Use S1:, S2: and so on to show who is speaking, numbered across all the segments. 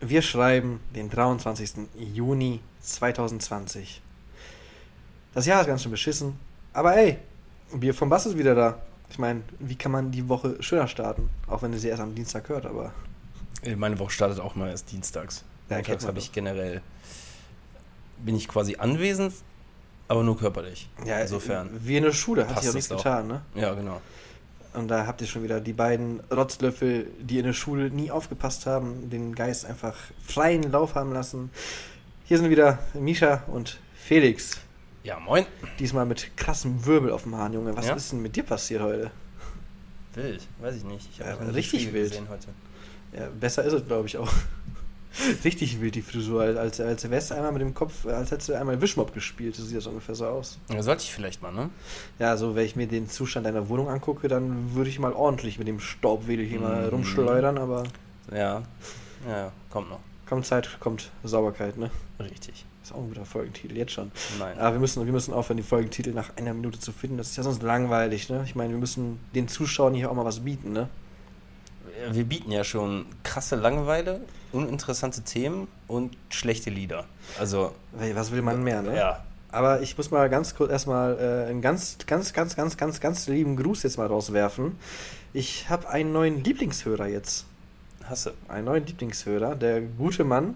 S1: Wir schreiben den 23. Juni 2020. Das Jahr ist ganz schön beschissen. Aber ey, Bier vom Bass ist wieder da. Ich meine, wie kann man die Woche schöner starten? Auch wenn ihr sie erst am Dienstag hört, aber.
S2: Meine Woche startet auch mal erst dienstags.
S1: Ja, man
S2: habe ich generell. Bin ich quasi anwesend, aber nur körperlich.
S1: Ja,
S2: Insofern.
S1: Wie in der Schule, hat sich
S2: das
S1: nichts getan, ne?
S2: Ja, genau.
S1: Und da habt ihr schon wieder die beiden Rotzlöffel, die in der Schule nie aufgepasst haben, den Geist einfach freien Lauf haben lassen. Hier sind wieder Misha und Felix.
S2: Ja, moin.
S1: Diesmal mit krassem Wirbel auf dem Hahn, Junge. Was
S2: Ja?
S1: ist denn mit dir passiert heute?
S2: Wild, weiß ich nicht. Ich
S1: Ja,
S2: nie
S1: richtig wild.
S2: gesehen heute.
S1: Ja, besser ist es, glaube ich, auch. Richtig wild, die Frisur. Als, als, als wärst du einmal mit dem Kopf, als hättest du einmal Wischmob gespielt. So sieht das ungefähr so aus.
S2: Ja, sollte ich vielleicht mal, ne?
S1: Ja, so, wenn ich mir den Zustand deiner Wohnung angucke, dann würde ich mal ordentlich mit dem Staubwedel hier mal
S2: Mhm.
S1: rumschleudern, aber
S2: Ja. Ja, kommt noch.
S1: kommt Zeit, kommt Sauberkeit, ne?
S2: Richtig.
S1: Ist auch ein guter Folgentitel, jetzt schon.
S2: Nein.
S1: Aber wir müssen, wir müssen aufhören, die Folgentitel nach einer Minute zu finden. Das ist ja sonst langweilig, ne? Ich meine, wir müssen den Zuschauern hier auch mal was bieten, ne?
S2: Wir bieten ja schon krasse Langeweile, uninteressante Themen und schlechte Lieder. Also,
S1: Was will man mehr, ne?
S2: ja.
S1: Aber ich muss mal ganz kurz erstmal äh, einen ganz, ganz, ganz, ganz, ganz, ganz lieben Gruß jetzt mal rauswerfen. Ich habe einen neuen Lieblingshörer jetzt.
S2: Hasse.
S1: Einen neuen Lieblingshörer. Der gute Mann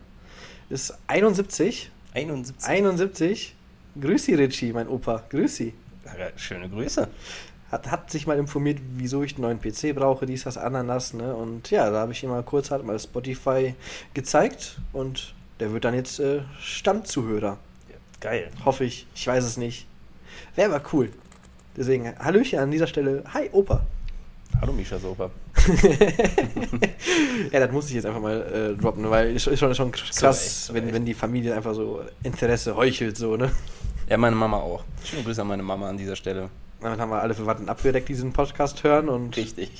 S1: ist 71.
S2: 71.
S1: 71. Grüß Sie, Richie, mein Opa. Grüß Sie.
S2: Schöne Grüße.
S1: Hat, hat sich mal informiert, wieso ich einen neuen PC brauche, dies, das, Ananas, ne? Und ja, da habe ich ihm mal kurz halt mal Spotify gezeigt und der wird dann jetzt äh, Stammzuhörer.
S2: Ja, geil.
S1: Hoffe ich. Ich weiß es nicht. Wäre aber cool. Deswegen, Hallöchen an dieser Stelle. Hi, Opa.
S2: Hallo Misha Sopa.
S1: ja, das muss ich jetzt einfach mal äh, droppen, weil ist, ist schon, schon krass,
S2: Recht, zu
S1: wenn,
S2: Recht.
S1: wenn die Familie einfach so Interesse heuchelt, so, ne?
S2: Ja, meine Mama auch. Schöne Grüße an meine Mama an dieser Stelle.
S1: Damit haben wir alle Verwandten abgedeckt, die diesen Podcast hören und
S2: Richtig.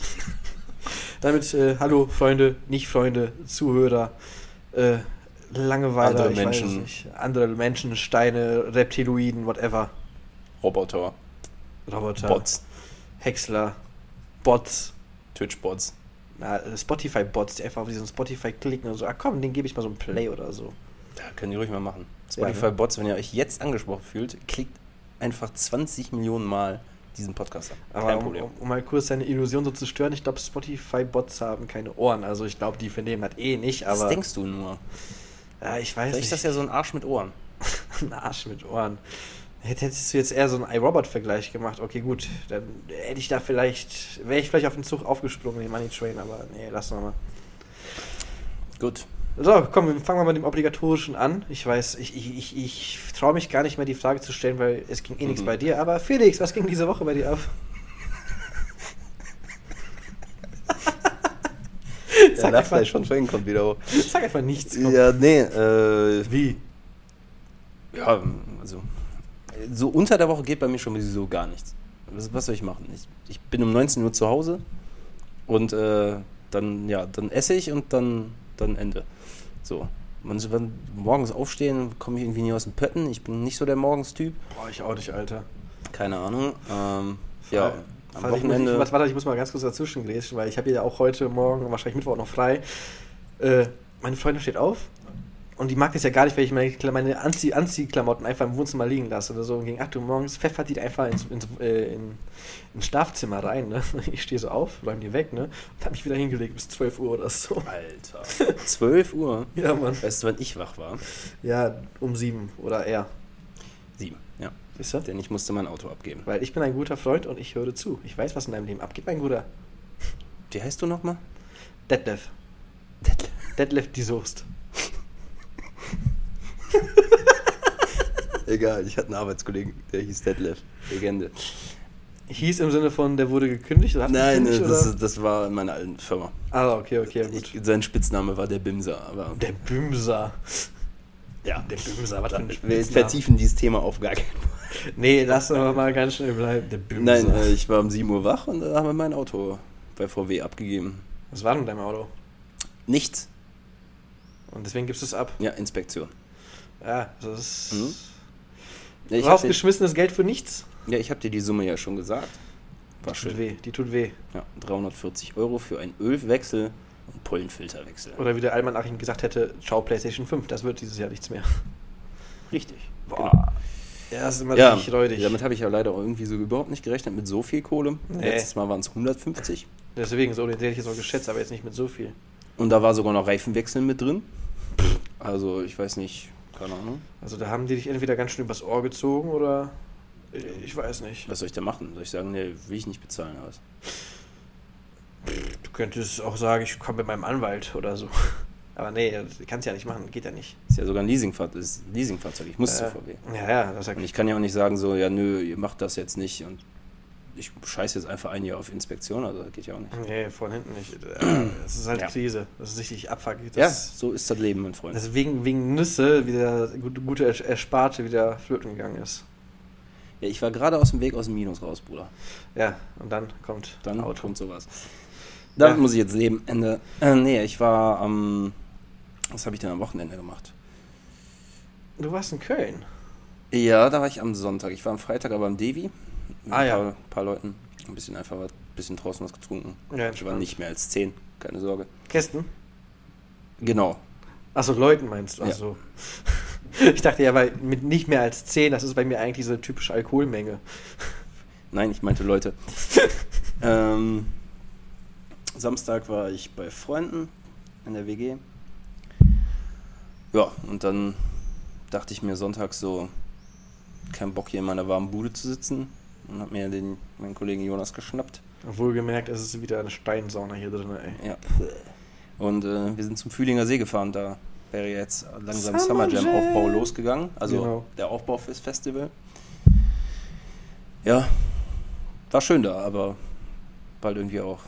S1: damit, äh, hallo Freunde, nicht Freunde, Zuhörer, äh, Langeweiler,
S2: Andere Menschen.
S1: nicht. andere Menschen, Steine, Reptiloiden, whatever,
S2: Roboter,
S1: Roboter,
S2: Bots,
S1: Häcksler, Bots,
S2: Twitch-Bots.
S1: na, Spotify-Bots, die einfach auf diesen Spotify klicken und so, ah komm, den gebe ich mal so ein Play oder so.
S2: Ja, könnt ihr ruhig mal machen. Spotify-Bots, wenn ihr euch jetzt angesprochen fühlt, klickt einfach 20 Millionen Mal diesen Podcast an.
S1: Aber
S2: Kein
S1: um,
S2: Problem.
S1: um, um mal kurz deine Illusion so zu stören, ich glaube, Spotify-Bots haben keine Ohren. Also ich glaube, die vernehmen das eh nicht,
S2: Was
S1: aber.
S2: denkst du nur?
S1: ja, ich weiß
S2: Vielleicht
S1: nicht.
S2: ist das ja so ein Arsch mit Ohren.
S1: ein Arsch mit Ohren. Hätt- Hättest du jetzt eher so einen iRobot-Vergleich gemacht, okay, gut, dann hätte ich da vielleicht, wäre ich vielleicht auf den Zug aufgesprungen, den Money Train, aber nee, lass noch mal.
S2: Gut.
S1: So, komm, wir fangen mal mit dem Obligatorischen an. Ich weiß, ich, ich, ich, ich traue mich gar nicht mehr, die Frage zu stellen, weil es ging eh nichts
S2: Mhm.
S1: bei dir. Aber Felix, was ging diese Woche bei dir ab?
S2: Ja, da vielleicht schon Schwenken kommt wieder hoch.
S1: Sag einfach nichts. komm.
S2: Ja, nee, äh,
S1: Wie?
S2: ja, also, so unter der Woche geht bei mir schon sowieso gar nichts. Was, was soll ich machen? Ich, ich bin um 19 Uhr zu Hause und äh, dann, ja, dann esse ich und dann, dann Ende. So. Man, wenn morgens aufstehen, komme ich irgendwie nie aus dem Pötten. Ich bin nicht so der Morgenstyp.
S1: Boah, ich auch nicht, Alter.
S2: Keine Ahnung. Ähm, ja, am
S1: Falls ich muss,
S2: Wochenende.
S1: ich, warte, ich muss mal ganz kurz dazwischen grätschen, weil ich habe ja auch heute Morgen, wahrscheinlich Mittwoch noch frei. Äh, meine Freundin steht auf und die mag das ja gar nicht, wenn ich meine, meine Anzieh Anziehklamotten einfach im Wohnzimmer liegen lasse oder so. Und gegen 8 Uhr morgens pfeffert die einfach ins, ins, äh, in, ins Schlafzimmer rein. Ne? Ich stehe so auf, räume die weg ne? und habe mich wieder hingelegt bis 12 Uhr oder so.
S2: Alter. 12 Uhr.
S1: Ja, Mann.
S2: Weißt du, wann ich wach war?
S1: Ja, um 7 oder eher.
S2: Sieben, ja.
S1: Siehst du?
S2: Denn ich musste mein Auto abgeben.
S1: Weil ich bin ein guter Freund und ich höre zu. Ich weiß, was in deinem Leben abgeht, mein Bruder.
S2: Wie heißt du nochmal?
S1: Detlef. Detlef die Soest.
S2: Egal, ich hatte einen Arbeitskollegen, der hieß Detlef. Legende.
S1: Hieß im Sinne von, der wurde gekündigt oder
S2: Nein,
S1: gekündigt,
S2: das,
S1: oder?
S2: das war in meiner alten Firma.
S1: Ah, okay, okay, gut.
S2: Ich, sein Spitzname war der Bimser, aber
S1: der Bümser.
S2: ja,
S1: Der Bümser, was für ein
S2: wir vertiefen dieses Thema auf gar keinen Fall.
S1: Nee, lass aber mal ganz schnell bleiben. Der Bümser.
S2: Nein, äh, ich war um 7 Uhr wach und da haben wir mein Auto bei VW abgegeben.
S1: Was war denn deinem Auto?
S2: Nichts.
S1: Und deswegen gibst du es ab.
S2: Ja, Inspektion.
S1: Ja, das ist.
S2: Mhm. Ja, ich habe
S1: Rausgeschmissenes Geld für nichts.
S2: ja, ich hab dir die Summe ja schon gesagt. War
S1: Die tut
S2: schön.
S1: weh, die tut weh.
S2: Ja, 340 Euro für einen Ölwechsel Und Pollenfilterwechsel.
S1: Oder wie der Allmann Achim gesagt hätte, ciao PlayStation 5, das wird dieses Jahr nichts mehr.
S2: Richtig.
S1: Boah. Ja, das ist immer
S2: Ja,
S1: richtig räudig.
S2: damit habe ich ja leider auch irgendwie so überhaupt nicht gerechnet mit so viel Kohle.
S1: Nee.
S2: Letztes Mal waren es 150.
S1: Deswegen, so den hätte ich jetzt auch geschätzt, aber jetzt nicht mit so viel.
S2: Und da war sogar noch Reifenwechsel mit drin. Also ich weiß nicht, keine Ahnung.
S1: Also da haben die dich entweder ganz schön übers Ohr gezogen oder ich weiß nicht.
S2: Was soll ich da machen? Soll ich sagen, nee, will ich nicht bezahlen oder was?
S1: Du könntest auch sagen, ich komme mit meinem Anwalt oder so. Aber nee, kannst du ja nicht machen, geht ja nicht.
S2: Ist ja sogar ein Leasingfahrzeug, ist Leasingfahrzeug. Ich muss zu
S1: Äh,
S2: VW.
S1: Ja, ja, das sag
S2: Und
S1: ich.
S2: ich kann ja auch nicht sagen, so, ja, nö, ihr macht das jetzt nicht und ich scheiße jetzt einfach ein Jahr auf Inspektion, also das geht ja auch nicht.
S1: Nee, von hinten nicht. Das ist halt
S2: Ja.
S1: Krise. Das ist richtig abfuck.
S2: Ja, so ist das Leben, mein Freund.
S1: Ist wegen, Nüsse wieder gute, gute Ers- Ersparte wieder flöten gegangen ist.
S2: Ja, ich war gerade aus dem Weg aus dem Minus raus, Bruder.
S1: Ja, und dann kommt
S2: Dann
S1: Auto.
S2: kommt sowas. Damit
S1: Ja.
S2: muss ich jetzt leben. Ende. Äh, nee, ich war am. was habe ich denn am Wochenende gemacht?
S1: Du warst in Köln.
S2: Ja, da war ich am Sonntag. Ich war am Freitag aber am Devi. Mit
S1: Ah,
S2: ein
S1: ja.
S2: paar, paar Leuten. Ein bisschen einfach was, ein bisschen draußen was getrunken.
S1: Ja,
S2: Ich war nicht mehr als zehn, keine Sorge.
S1: Kästen?
S2: Genau.
S1: Achso, Leuten meinst du?
S2: Ja.
S1: Achso. Ich dachte ja, weil mit nicht mehr als 10, das ist bei mir eigentlich diese typische Alkoholmenge.
S2: Nein, ich meinte Leute. ähm, Samstag war ich bei Freunden in der WG. Ja, und dann dachte ich mir sonntags so, kein Bock hier in meiner warmen Bude zu sitzen. Und hab mir den, meinen Kollegen Jonas geschnappt.
S1: Wohlgemerkt, es ist wieder eine Steinsauna hier drin, ey.
S2: Ja. Und äh, wir sind zum Fühlinger See gefahren. Da wäre jetzt langsam
S1: Summer
S2: Summer Jam. Aufbau losgegangen. Also
S1: Genau.
S2: der Aufbau fürs Festival. Ja, war schön da, aber bald irgendwie auch,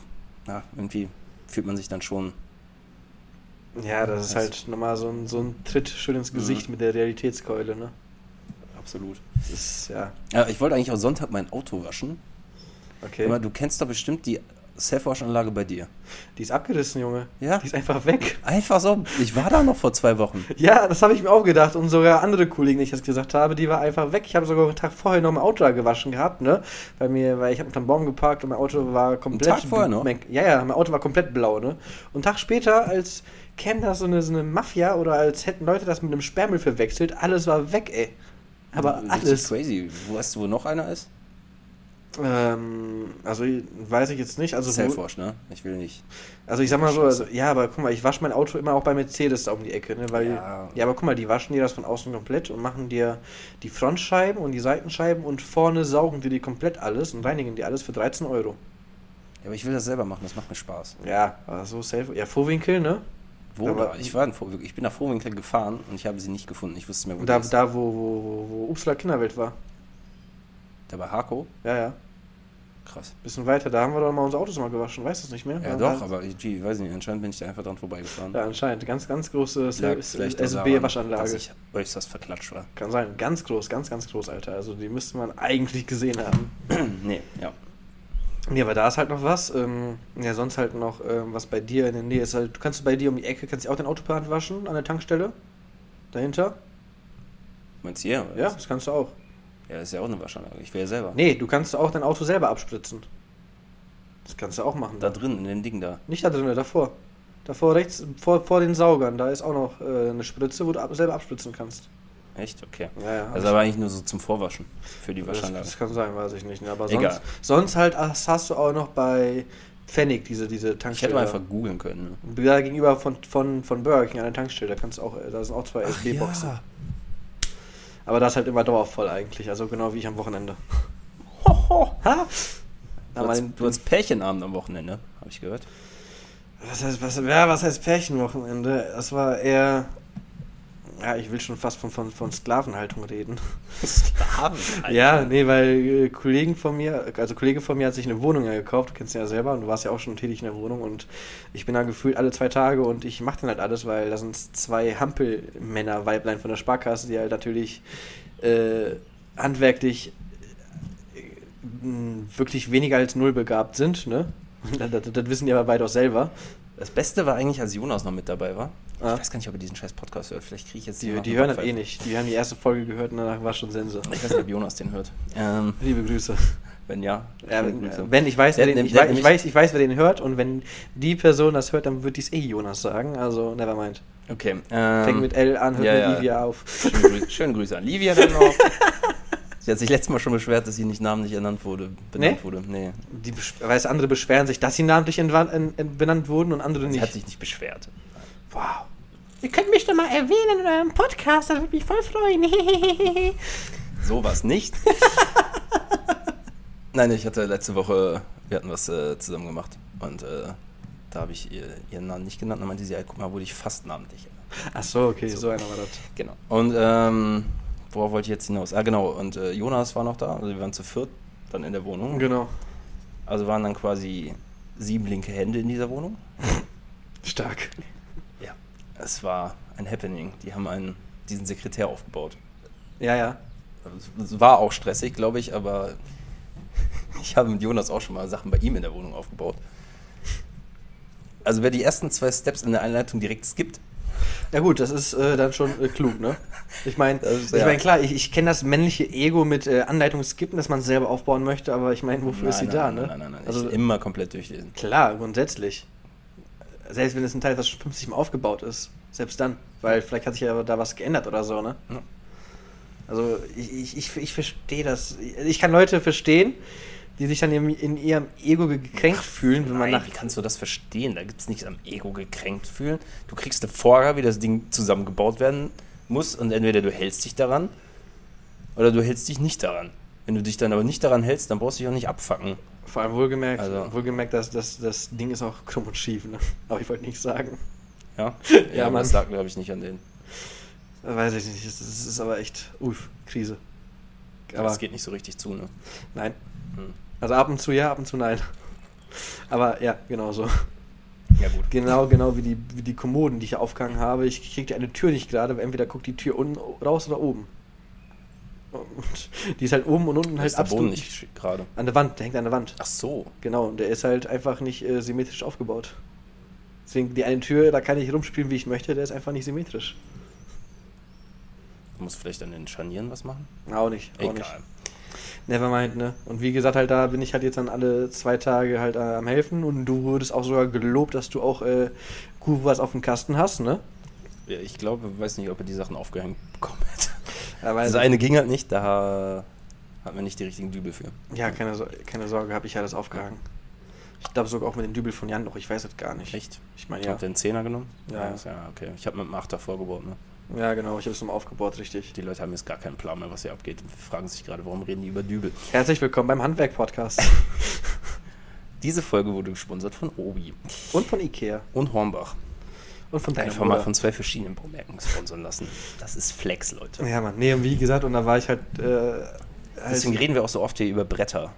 S2: na, irgendwie fühlt man sich dann schon.
S1: Ja, das ist halt nochmal so ein, so ein Tritt schön ins Gesicht
S2: Mhm.
S1: mit der Realitätskeule, ne?
S2: Absolut.
S1: Das ist, ja,
S2: Ja, ich wollte eigentlich auch Sonntag mein Auto waschen.
S1: okay.
S2: Aber du kennst doch bestimmt die Self-Wash-Anlage bei dir.
S1: Die ist abgerissen, Junge.
S2: Ja.
S1: Die ist einfach weg.
S2: Einfach so. Ich war da noch vor zwei Wochen.
S1: Ja, das habe ich mir auch gedacht. Und sogar andere Kollegen, die ich das gesagt habe, die war einfach weg. Ich habe sogar einen Tag vorher noch mein Auto da gewaschen gehabt, ne? Bei mir, weil ich habe einen Baum geparkt und mein Auto war komplett.
S2: Tag vorher noch?
S1: Ja, ja, mein Auto war komplett blau, ne? Und einen Tag später, als käme da so eine, so eine Mafia oder als hätten Leute das mit einem Sperrmüll verwechselt, alles war weg, ey. Aber alles.
S2: crazy. Weißt du, wo noch einer ist?
S1: Ähm, also weiß ich jetzt nicht. Also,
S2: Self-Wash, ne? Ich will nicht.
S1: also ich sag mal so, also, ja, aber guck mal, ich wasche mein Auto immer auch bei Mercedes da um die Ecke, ne? Weil,
S2: Ja.
S1: ja. aber guck mal, die waschen dir das von außen komplett und machen dir die Frontscheiben und die Seitenscheiben und vorne saugen dir die komplett alles und reinigen dir alles für 13 Euro.
S2: Ja, aber ich will das selber machen, das macht mir Spaß.
S1: Ja, aber so safe. Ja, Vorwinkel, ne?
S2: Wo da? Ich war in ich bin nach Vorwinkel gefahren und ich habe sie nicht gefunden. Ich wusste mehr, wo
S1: Da,
S2: die
S1: da wo, wo, wo, Upsala Kinderwelt war.
S2: Da bei Harko?
S1: Ja, ja.
S2: Krass.
S1: Bisschen weiter, da haben wir doch mal unsere Autos mal gewaschen, weißt du es nicht mehr?
S2: Ja, doch, aber irgendwie, weiß nicht, anscheinend bin ich da einfach dran vorbeigefahren.
S1: Ja, anscheinend. Ganz, ganz große
S2: daran, dass
S1: SB-Waschanlage.
S2: ich äußerst verklatscht war.
S1: Kann sein. Ganz groß, ganz, ganz groß, Alter. Also die müsste man eigentlich gesehen haben.
S2: nee, ja.
S1: Ja, aber da ist halt noch was. Ähm, ja, sonst halt noch ähm, was bei dir in der Nähe ist halt. Du kannst bei dir um die Ecke, kannst du auch dein Auto per Hand waschen an der Tankstelle. Dahinter.
S2: Meinst du hier?
S1: Ja,
S2: was?
S1: das kannst du auch.
S2: Ja, das ist ja auch eine Waschanlage. Ich will ja selber.
S1: Nee, du kannst auch dein Auto selber abspritzen. Das kannst du auch machen.
S2: Da drin, in dem Ding da.
S1: Nicht da drin, davor. Davor rechts, vor, vor den Saugern, da ist auch noch äh, eine Spritze, wo du ab, selber abspritzen kannst.
S2: Echt? Okay.
S1: Ja, ja.
S2: Das ist aber eigentlich nur so zum Vorwaschen für die
S1: das,
S2: Waschanlage.
S1: das kann sein, weiß ich nicht. ne, Aber
S2: Egal.
S1: sonst, halt das hast du auch noch bei Pfennig, diese, diese
S2: Ich
S1: Tankstelle.
S2: hätte mal einfach googeln können. Ne?
S1: Da gegenüber von, von, von Burger King an der Tankstelle, da kannst auch, da sind auch zwei SB-Boxen. Aber das ist halt immer dauervoll eigentlich, also genau wie ich am Wochenende.
S2: Hoho.
S1: Ha?
S2: Du, hast, du hast Pärchenabend am Wochenende, habe ich gehört.
S1: was heißt, was, ja, was heißt Pärchenwochenende? Das war eher, ja, ich will schon fast von, von, von Sklavenhaltung reden.
S2: Sklaven.
S1: Ja, nee, weil äh, Kollegen von mir, also Kollege von mir hat sich eine Wohnung ja gekauft, du kennst ihn ja selber und du warst ja auch schon tätig in der Wohnung und ich bin da gefühlt alle zwei Tage und ich mache dann halt alles, weil da sind zwei Hampelmänner, Weiblein von der Sparkasse, die halt natürlich äh, handwerklich äh, wirklich weniger als null begabt sind, ne? Das, das, das wissen die aber beide auch selber.
S2: Das Beste war eigentlich, als Jonas noch mit dabei war.
S1: Ah.
S2: Ich weiß gar nicht, ob er diesen scheiß Podcast hört. Vielleicht kriege ich jetzt
S1: Die, die hören das eh nicht. Die haben die erste Folge gehört und danach war schon Sense.
S2: Ich weiß nicht, ob Jonas den hört. Ähm,
S1: Liebe Grüße.
S2: Wenn ja,
S1: Ja, wenn, ich weiß,
S2: Der
S1: wer den,
S2: nem-
S1: ich,
S2: der hat
S1: weiß, ich,
S2: nämlich-
S1: weiß, ich weiß, wer den hört und wenn die Person das hört, dann wird dies eh Jonas sagen. Also, nevermind.
S2: Okay.
S1: Fängt
S2: Ähm,
S1: mit L an, hört
S2: ja,
S1: mit
S2: ja.
S1: Livia auf.
S2: schöne, Grüße, schöne Grüße an Livia dann noch. Sie hat sich letztes Mal schon beschwert, dass sie nicht namentlich ernannt wurde. Benannt
S1: Nee?
S2: wurde. Nee.
S1: Die weiß, andere beschweren sich, dass sie namentlich benannt wurden und andere
S2: Sie
S1: nicht.
S2: hat sich nicht beschwert.
S1: Wow. Ihr könnt mich doch mal erwähnen in eurem Podcast, das würde mich voll freuen.
S2: Sowas nicht. Nein, ich hatte letzte Woche, wir hatten was äh, zusammen gemacht und äh, da habe ich ihr, ihren Namen nicht genannt. Dann meinte sie, ja, guck mal, wurde ich fast namentlich.
S1: Ach so, okay, so, einer war das.
S2: Genau. Und ähm, worauf wollte ich jetzt hinaus? Ah, genau. Und äh, Jonas war noch da. Also wir waren zu viert dann in der Wohnung.
S1: Genau.
S2: Also waren dann quasi sieben linke Hände in dieser Wohnung.
S1: Stark.
S2: Ja. Es war ein Happening. Die haben einen, diesen Sekretär aufgebaut.
S1: Ja, ja.
S2: Es war auch stressig, glaube ich, aber ich habe mit Jonas auch schon mal Sachen bei ihm in der Wohnung aufgebaut. Also wer die ersten zwei Steps in der Einleitung direkt skippt,
S1: Ja gut, das ist äh, dann schon äh, klug, ne? Ich meine,
S2: ist-
S1: ich
S2: ja.
S1: meine klar, ich, ich kenne das männliche Ego mit äh, Anleitung skippen, dass man es selber aufbauen möchte, aber ich meine, wofür ist sie
S2: nein,
S1: da,
S2: nein,
S1: ne?
S2: Nein, nein, nein,
S1: Also
S2: ich immer komplett durchlesen.
S1: klar, grundsätzlich. Selbst wenn es ein Teil, was schon 50 Mal aufgebaut ist, selbst dann, weil vielleicht hat sich ja da was geändert oder so, ne?
S2: Ja.
S1: Also ich, ich, ich, verstehe das. Ich kann Leute verstehen, die sich dann in, in ihrem Ego gekränkt fühlen, wenn man
S2: Nein,
S1: nach
S2: wie kannst du das verstehen? Da gibt es nichts am Ego gekränkt fühlen. Du kriegst eine Vorgabe, wie das Ding zusammengebaut werden muss und entweder du hältst dich daran oder du hältst dich nicht daran. Wenn du dich dann aber nicht daran hältst, dann brauchst du dich auch nicht abfacken.
S1: Vor allem wohlgemerkt,
S2: Also-
S1: wohlgemerkt dass das, das Ding ist auch krumm und schief, ne? Aber ich wollte nicht sagen.
S2: Ja,
S1: Ja,
S2: aber das sagt, glaube ich, nicht an den.
S1: Weiß ich nicht. Es es ist aber echt, uff, Krise.
S2: Aber
S1: Aber
S2: es geht nicht so richtig zu, ne?
S1: nein.
S2: Hm.
S1: Also ab und zu ja, ab und zu nein. Aber ja, genau so.
S2: Ja, gut.
S1: Genau, genau wie die, wie die Kommoden, die ich aufgehangen habe. Ich kriege eine Tür nicht gerade, weil entweder guckt die Tür unten raus oder oben. Und die ist halt oben und unten
S2: Da
S1: halt
S2: ist der Boden
S1: absolut
S2: nicht gerade.
S1: an der Wand, der hängt an der Wand.
S2: Ach so.
S1: Genau, und der ist halt einfach nicht äh, symmetrisch aufgebaut. Deswegen die eine Tür, da kann ich rumspielen, wie ich möchte, der ist einfach nicht symmetrisch.
S2: Du musst vielleicht an den Scharnieren was machen?
S1: Auch nicht, auch
S2: Egal.
S1: nicht. Nevermind, ne? Und wie gesagt, halt da bin ich halt jetzt dann alle zwei Tage halt äh, am helfen und du wurdest auch sogar gelobt, dass du auch äh, gut was auf dem Kasten hast, ne?
S2: Ja, ich glaube, weiß nicht, ob er die Sachen aufgehängt bekommen hätte. Das eine ging halt nicht, da hatten wir nicht die richtigen Dübel für.
S1: ja, keine, Sor- keine Sorge, habe ich alles aufgehangen. Ich glaube sogar auch mit den Dübel von Jan noch, ich weiß es gar nicht.
S2: Echt?
S1: Ich meine
S2: Ja.
S1: ja.
S2: Habt ihr einen Zehner genommen?
S1: Ja.
S2: ja okay. Ich habe mit dem Achter vorgebaut, ne?
S1: Ja, genau, ich habe es nochmal aufgebaut, richtig.
S2: Die Leute haben jetzt gar keinen Plan mehr, was hier abgeht. Und fragen sich gerade, warum reden die über Dübel.
S1: Herzlich willkommen beim Handwerk-Podcast.
S2: Diese Folge wurde gesponsert von Obi
S1: und von Ikea.
S2: und Hornbach.
S1: Und von deinem
S2: Einfach mal von zwei verschiedenen Baumärkten sponsern lassen. Das ist Flex, Leute.
S1: Ja, Mann. Nee, und wie gesagt, und da war ich halt. Äh, halt
S2: Deswegen reden wir auch so oft hier über Bretter.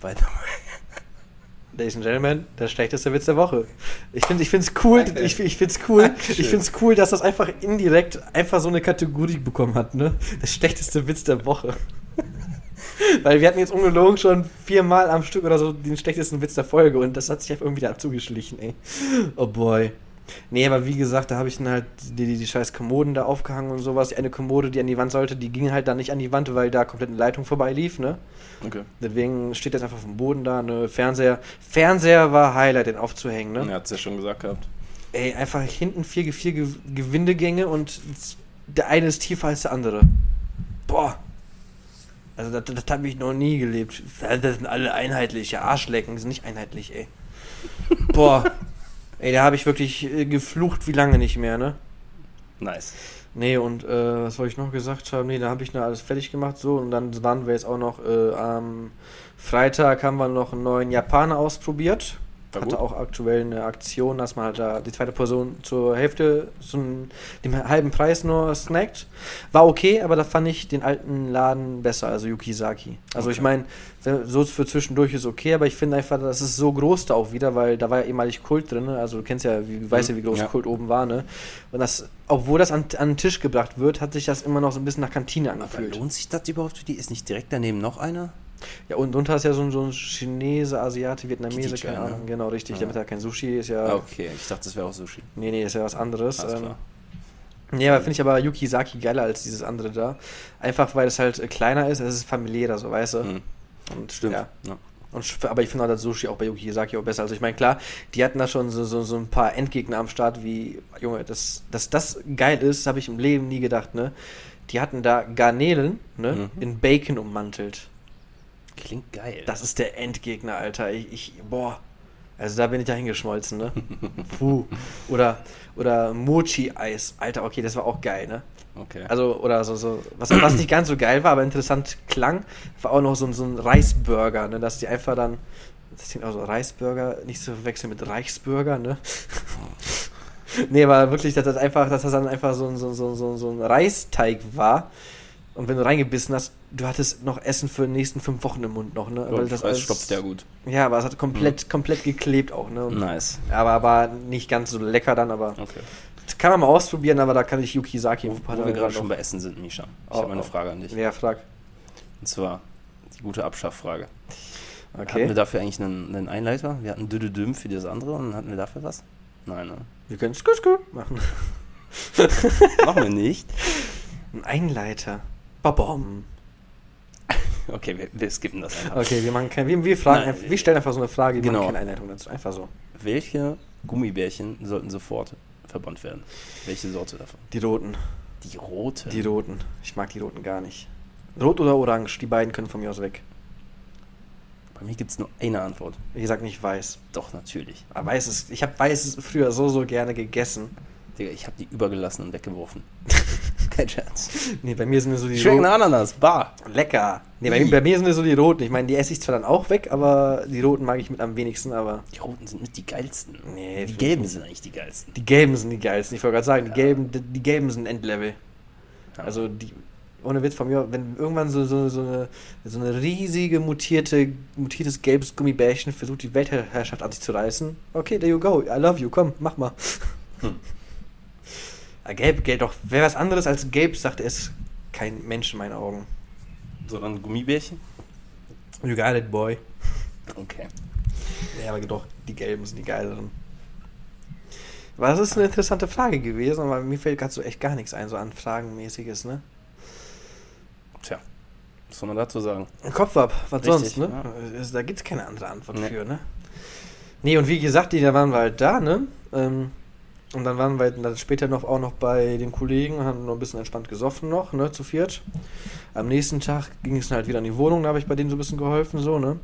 S2: Weil
S1: Ladies and Gentlemen, der schlechteste Witz der Woche. Ich finde, ich es cool,
S2: Danke.
S1: ich, ich cool,
S2: Dankeschön.
S1: ich finde es cool, dass das einfach indirekt einfach so eine Kategorie bekommen hat, ne? Der schlechteste Witz der Woche. Weil wir hatten jetzt ungelogen schon viermal am Stück oder so den schlechtesten Witz der Folge und das hat sich einfach irgendwie da zugeschlichen, ey. Oh boy. Nee, aber wie gesagt, da habe ich dann halt die, die, die scheiß Kommoden da aufgehangen und sowas. Eine Kommode, die an die Wand sollte, die ging halt da nicht an die Wand, weil da komplett eine Leitung vorbei lief, ne?
S2: Okay.
S1: Deswegen steht jetzt einfach vom Boden da, ne? Fernseher. Fernseher war Highlight, den aufzuhängen, ne?
S2: Er hat es ja schon gesagt gehabt.
S1: Ey, einfach hinten vier, vier Ge- Gewindegänge und der eine ist tiefer als der andere. Boah. Also das, das habe ich noch nie gelebt. Das sind alle einheitliche Arschlecken, die sind nicht einheitlich, ey. Boah. Ey, da habe ich wirklich äh, geflucht wie lange nicht mehr, ne?
S2: Nice.
S1: Nee, und äh, was wollte ich noch gesagt haben? Nee, da habe ich noch alles fertig gemacht, so. Und dann waren wir jetzt auch noch äh, am Freitag haben wir noch einen neuen Japaner ausprobiert.
S2: War
S1: Hatte
S2: gut?
S1: auch aktuell eine Aktion, dass man halt da die zweite Person zur Hälfte, zu einem- dem halben Preis nur snackt. War okay, aber da fand ich den alten Laden besser, also Yukisaki. Also ich
S2: Okay.
S1: meine, so für zwischendurch ist okay, aber ich finde einfach, das ist so groß da auch wieder, weil da war ja ehemalig Kult drin, ne? also du kennst ja, wie, du weißt ja, wie groß
S2: Ja.
S1: Kult oben war, ne? Und das, obwohl das an, an den Tisch gebracht wird, hat sich das immer noch so ein bisschen nach Kantine
S2: Aber
S1: angefühlt.
S2: lohnt sich das überhaupt für die? Ist nicht direkt daneben noch einer?
S1: Ja, und drunter ist ja so ein, so ein Chinese, Asiate, Vietnamese, keine Ahnung,
S2: ne?
S1: genau, richtig.
S2: Ja.
S1: Damit hat kein Sushi, ist ja.
S2: Ah, okay. Ich dachte, das wäre auch Sushi.
S1: Nee, nee, ist ja was anderes.
S2: Alles
S1: Ähm,
S2: klar.
S1: Nee, aber finde ich aber Yukisaki geiler als dieses andere da. Einfach weil es halt äh, kleiner ist, es ist familiärer, so weißt du.
S2: Hm.
S1: Und,
S2: Stimmt.
S1: Ja.
S2: Ja.
S1: Und, aber ich finde auch das Sushi auch bei Yukisaki auch besser. Also ich meine, klar, die hatten da schon so, so, so ein paar Endgegner am Start, wie, Junge, dass, dass das geil ist, habe ich im Leben nie gedacht, ne? Die hatten da Garnelen, ne?
S2: Mhm.
S1: In Bacon ummantelt.
S2: Klingt geil.
S1: Das ist der Endgegner, Alter. Ich, ich boah. Also da bin ich da hingeschmolzen, ne? Puh. Oder, oder Mochi-Eis. Alter, okay, das war auch geil, ne?
S2: okay.
S1: Also, oder so, so, was, was nicht ganz so geil war, aber interessant klang, war auch noch so, ein- so ein Reisburger, ne? Dass die einfach dann, das klingt auch so Reisburger, nicht zu verwechseln mit Reichsburger, ne? nee, aber wirklich, dass das einfach, dass das dann einfach so ein, so, so, so, so ein Reisteig war. Und wenn du reingebissen hast, du hattest noch Essen für die nächsten fünf Wochen im Mund noch, ne?
S2: Ja,
S1: Weil
S2: das
S1: alles-
S2: stopft ja gut.
S1: Ja, aber es hat komplett, komplett geklebt auch, ne? Und,
S2: Nice.
S1: Aber war nicht ganz so lecker dann, aber
S2: Okay.
S1: das kann man mal ausprobieren, aber da kann ich Yukisaki
S2: Wo,
S1: ein paar
S2: wo wir gerade schon bei Essen sind, Misha. Ich
S1: Oh,
S2: habe eine
S1: oh.
S2: Frage an dich.
S1: Wer fragt?
S2: Und zwar die gute Abschafffrage. Hatten
S1: Okay.
S2: wir dafür eigentlich einen, einen Einleiter? Wir hatten Düdüdüm für das andere und hatten wir dafür was? Nein, ne?
S1: Wir können Skü machen.
S2: Machen wir nicht.
S1: Ein Einleiter. Babom.
S2: Okay, wir, wir skippen das einfach.
S1: Okay, wir machen kein, wir, wir fragen
S2: Nein,
S1: wir stellen einfach so eine Frage, wir
S2: genau.
S1: machen keine Einleitung dazu. Einfach so.
S2: Welche Gummibärchen sollten sofort verbannt werden? Welche Sorte davon?
S1: Die roten.
S2: Die rote.
S1: Die roten. Ich mag die roten gar nicht. Rot oder orange, die beiden können von mir aus weg.
S2: Bei mir gibt es nur eine Antwort.
S1: Wie gesagt, nicht weiß.
S2: Doch, natürlich.
S1: Aber weiß ist, ich habe weiß früher so, so gerne gegessen.
S2: Digga, ich habe die übergelassen und weggeworfen. Kein Scherz.
S1: Nee, bei mir sind nur so die roten.
S2: Ananas, bar.
S1: Lecker. Nee, bei, bei mir sind nur so die roten. Ich meine, die esse ich zwar dann auch weg, aber die roten mag ich mit am wenigsten, aber
S2: Die roten sind mit die geilsten.
S1: Nee,
S2: die gelben sind eigentlich die geilsten.
S1: die gelben sind die geilsten. Ich wollte gerade sagen, die
S2: Ja.
S1: gelben, die, die gelben sind Endlevel.
S2: Ja.
S1: Also die, ohne Witz von mir, wenn irgendwann so, so, so, eine, so eine riesige mutierte, mutiertes gelbes Gummibärchen versucht, die Weltherrschaft an sich zu reißen, okay, there you go, I love you, komm, mach mal.
S2: Hm.
S1: Ah, Gelb, gelb, doch, wer was anderes als gelb, sagt er, ist kein Mensch in meinen Augen.
S2: Sondern Gummibärchen?
S1: You got it, boy.
S2: Okay.
S1: Ja, aber doch, die gelben sind die geileren. Aber das ist eine interessante Frage gewesen, aber mir fällt gerade so echt gar nichts ein, so an Fragenmäßiges, ne?
S2: Tja, was soll man dazu sagen?
S1: Kopf ab, was
S2: Richtig,
S1: sonst, ne?
S2: ja.
S1: Da gibt es keine andere Antwort
S2: Nee.
S1: für, ne? Nee, und wie gesagt, die, da waren wir halt da, ne? Ähm, und dann waren wir dann später noch auch noch bei den Kollegen, haben noch ein bisschen entspannt gesoffen noch, ne, zu viert. Am nächsten Tag ging es halt wieder in die Wohnung, da habe ich bei denen so ein bisschen geholfen, so, ne?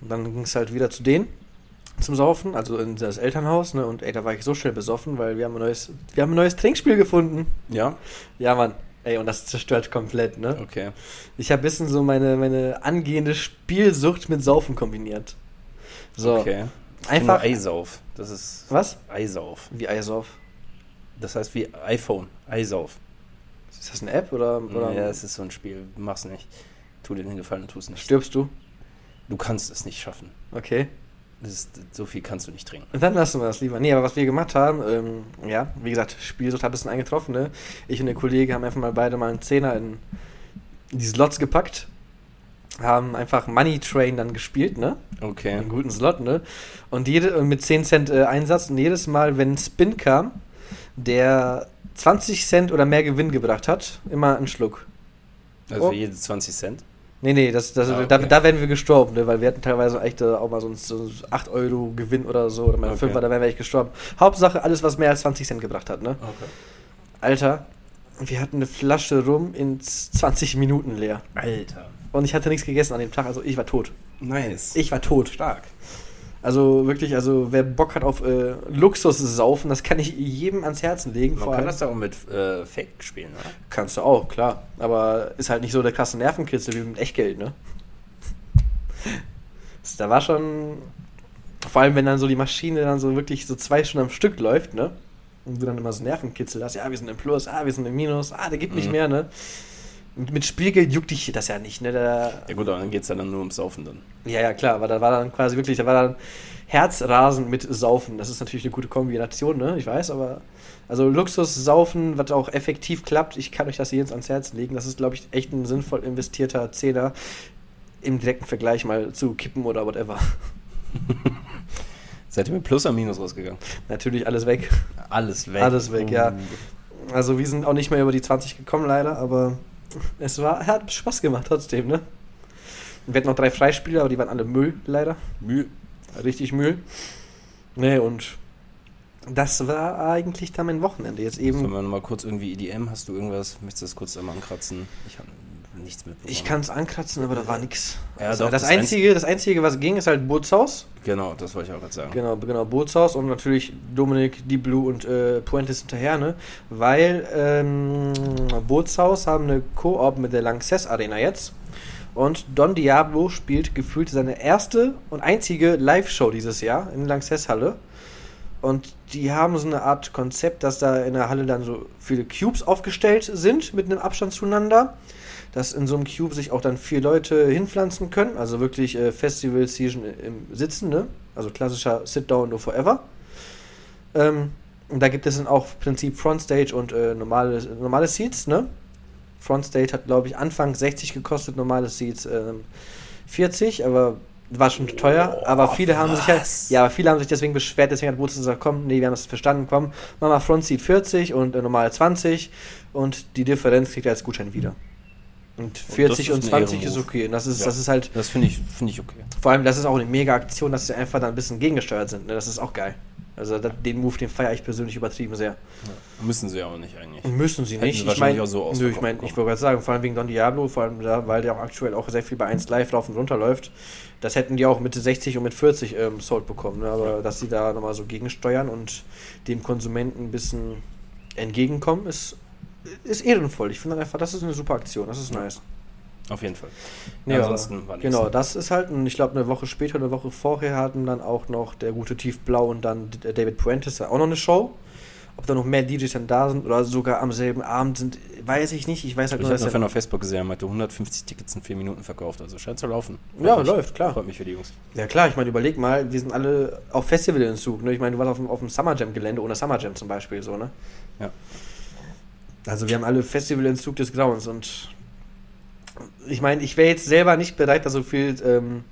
S1: Und dann ging es halt wieder zu denen zum Saufen, also in das Elternhaus, ne? Und ey, da war ich so schnell besoffen, weil wir haben ein neues, wir haben ein neues Trinkspiel gefunden.
S2: Ja?
S1: Ja, Mann. Ey, und das zerstört komplett, ne?
S2: Okay.
S1: Ich habe ein bisschen so meine, meine angehende Spielsucht mit Saufen kombiniert. So,
S2: Okay.
S1: einfach.
S2: Nur. Das ist.
S1: Was?
S2: Eisauf.
S1: Wie Eisauf?
S2: Das heißt wie iPhone. Eisauf.
S1: Ist das eine App oder, oder
S2: ja, es ist so ein Spiel. Mach's nicht. Tu dir den Gefallen und tu es nicht.
S1: stirbst du?
S2: Du kannst es nicht schaffen.
S1: Okay.
S2: Ist, so viel kannst du nicht trinken.
S1: Und dann lassen wir das lieber. Nee, aber was wir gemacht haben, ähm, ja, wie gesagt, Spielsucht hat ein bisschen eingetroffen, ne? Ich und der Kollege haben einfach mal beide mal einen Zehner in die Slots gepackt. Haben einfach Money Train dann gespielt, ne?
S2: Okay.
S1: einen guten Slot, ne? Und jede, mit 10 Cent äh, Einsatz und jedes Mal, wenn ein Spin kam, der 20 Cent oder mehr Gewinn gebracht hat, immer einen Schluck.
S2: Also
S1: Oh.
S2: für jede 20 Cent.
S1: Nee, nee, das, das,
S2: Ah,
S1: da,
S2: okay.
S1: da wären wir gestorben, ne? weil wir hatten teilweise echt äh, auch mal so, ein- so 8 Euro Gewinn oder so, oder mal
S2: Okay.
S1: 5 da wären wir echt gestorben. Hauptsache alles, was mehr als 20 Cent gebracht hat, ne?
S2: Okay.
S1: Alter, wir hatten eine Flasche rum in 20 Minuten leer.
S2: Alter.
S1: Und ich hatte nichts gegessen an dem Tag, also ich war tot.
S2: Nice.
S1: Ich war tot.
S2: stark.
S1: Also wirklich, also wer Bock hat auf äh, Luxus saufen, das kann ich jedem ans Herzen legen.
S2: Man kann das auch mit äh, Fake spielen, oder?
S1: Kannst du auch, klar. Aber ist halt nicht so der krasse Nervenkitzel wie mit Echtgeld, ne? Da war schon. Vor allem, wenn dann so die Maschine dann so wirklich so zwei Stunden am Stück läuft, ne? Und du dann immer so Nervenkitzel hast, ja, wir sind im Plus, ah, wir sind im Minus, ah, der gibt nicht
S2: Mhm.
S1: mehr, ne? Mit Spielgeld juckt dich das ja nicht, ne? Da,
S2: Ja gut, aber dann geht's ja dann nur ums Saufen dann.
S1: Ja, ja, klar, aber da war dann quasi wirklich, da war dann Herzrasen mit Saufen. Das ist natürlich eine gute Kombination, ne? Ich weiß, aber. Also Luxus, Saufen, was auch effektiv klappt, ich kann euch das jetzt ans Herz legen. Das ist, glaube ich, echt ein sinnvoll investierter Zehner im direkten Vergleich mal zu Kippen oder whatever.
S2: Seid ihr mit Plus oder Minus rausgegangen?
S1: Natürlich alles weg.
S2: Alles weg.
S1: Alles weg, ja.
S2: Oh.
S1: Also wir sind auch nicht mehr über die 20 gekommen, leider, aber es war, hat Spaß gemacht trotzdem, ne? Wir hatten noch drei Freispieler, aber die waren alle Müll, leider.
S2: Müll.
S1: Richtig Müll. Nee, und das war eigentlich dann mein Wochenende. Jetzt eben.
S2: Sollen wir nochmal kurz irgendwie EDM? Hast du irgendwas? Möchtest du das kurz einmal ankratzen? Ich habe nichts mitbekommen.
S1: Ich kann es ankratzen, aber da war nichts.
S2: Ja,
S1: also
S2: doch,
S1: das,
S2: das
S1: einzige, das einzige, was ging, ist halt Bootshaus.
S2: Genau, das wollte ich auch gerade sagen.
S1: Genau, genau, Bootshaus und natürlich Dominik, Deep Blue und äh, Puentes hinterher, ne? Weil ähm, Bootshaus haben eine Koop mit der Lanxess Arena jetzt. Und Don Diablo spielt gefühlt seine erste und einzige Live-Show dieses Jahr in der Lanxess Halle. Und die haben so eine Art Konzept, dass da in der Halle dann so viele Cubes aufgestellt sind mit einem Abstand zueinander. Dass in so einem Cube sich auch dann vier Leute hinpflanzen können. Also wirklich äh, Festival-Season im Sitzen, ne? Also klassischer Sit-Down No Forever. Ähm, und da gibt es dann auch im Prinzip Frontstage und äh, normale, normale Seats, ne? Frontstage hat, glaube ich, Anfang 60 gekostet, normale Seats ähm, 40, aber war schon teuer. aber viele haben sich halt,
S2: was?
S1: ja, aber viele haben sich deswegen beschwert, deswegen hat Boots gesagt, komm, nee, wir haben das verstanden, komm, mach mal Frontseat 40 und äh, normal 20 und die Differenz kriegt er als Gutschein wieder. Und 40
S2: das
S1: und,
S2: ein
S1: 20 ist okay. Und das ist,
S2: Ja.
S1: das ist halt,
S2: Das finde ich, finde ich okay.
S1: vor allem, das ist auch eine mega Aktion, dass sie einfach da ein bisschen gegengesteuert sind. Ne? Das ist auch geil. Also den Move, den feiere ich persönlich übertrieben sehr.
S2: Müssen sie ja auch nicht eigentlich.
S1: Müssen sie
S2: Hätten
S1: nicht.
S2: sie
S1: Ich meine,
S2: so
S1: nö, ich meine, ich wollte gerade sagen, vor allem wegen Don Diablo, vor allem da, weil der auch aktuell auch sehr viel bei 1 Live rauf und runter läuft. Das hätten die auch mit 60 und mit 40 ähm, sold bekommen. Ne? Aber dass sie da nochmal so gegensteuern und dem Konsumenten ein bisschen entgegenkommen, ist, ist ehrenvoll. Ich finde einfach, das ist eine super Aktion. Das ist nice.
S2: Auf jeden Fall.
S1: Nee,
S2: Ansonsten war nichts.
S1: Genau, das ist halt, und ich glaube, eine Woche später, eine Woche vorher hatten dann auch noch der gute Tiefblau und dann D- David Puentes auch noch eine Show. Ob da noch mehr DJs dann da sind oder sogar am selben Abend sind, weiß ich nicht. Ich weiß halt
S2: Ich
S1: nur,
S2: habe
S1: dass
S2: noch
S1: er-
S2: auf Facebook gesehen, er meinte 150 Tickets in 4 Minuten verkauft. Also scheint zu laufen.
S1: Ja,
S2: Freut mich.
S1: läuft, klar.
S2: Freut mich für die Jungs.
S1: Ja klar, ich meine, überleg mal, wir sind alle auf Festivalentzug, ne? Ich meine, du warst auf dem, auf dem Summer Jam Gelände ohne Summer Jam zum Beispiel, so, ne?
S2: Ja.
S1: Also wir haben alle Festivalentzug des Grauens und ich meine, ich wäre jetzt selber nicht bereit, da so viel ähm,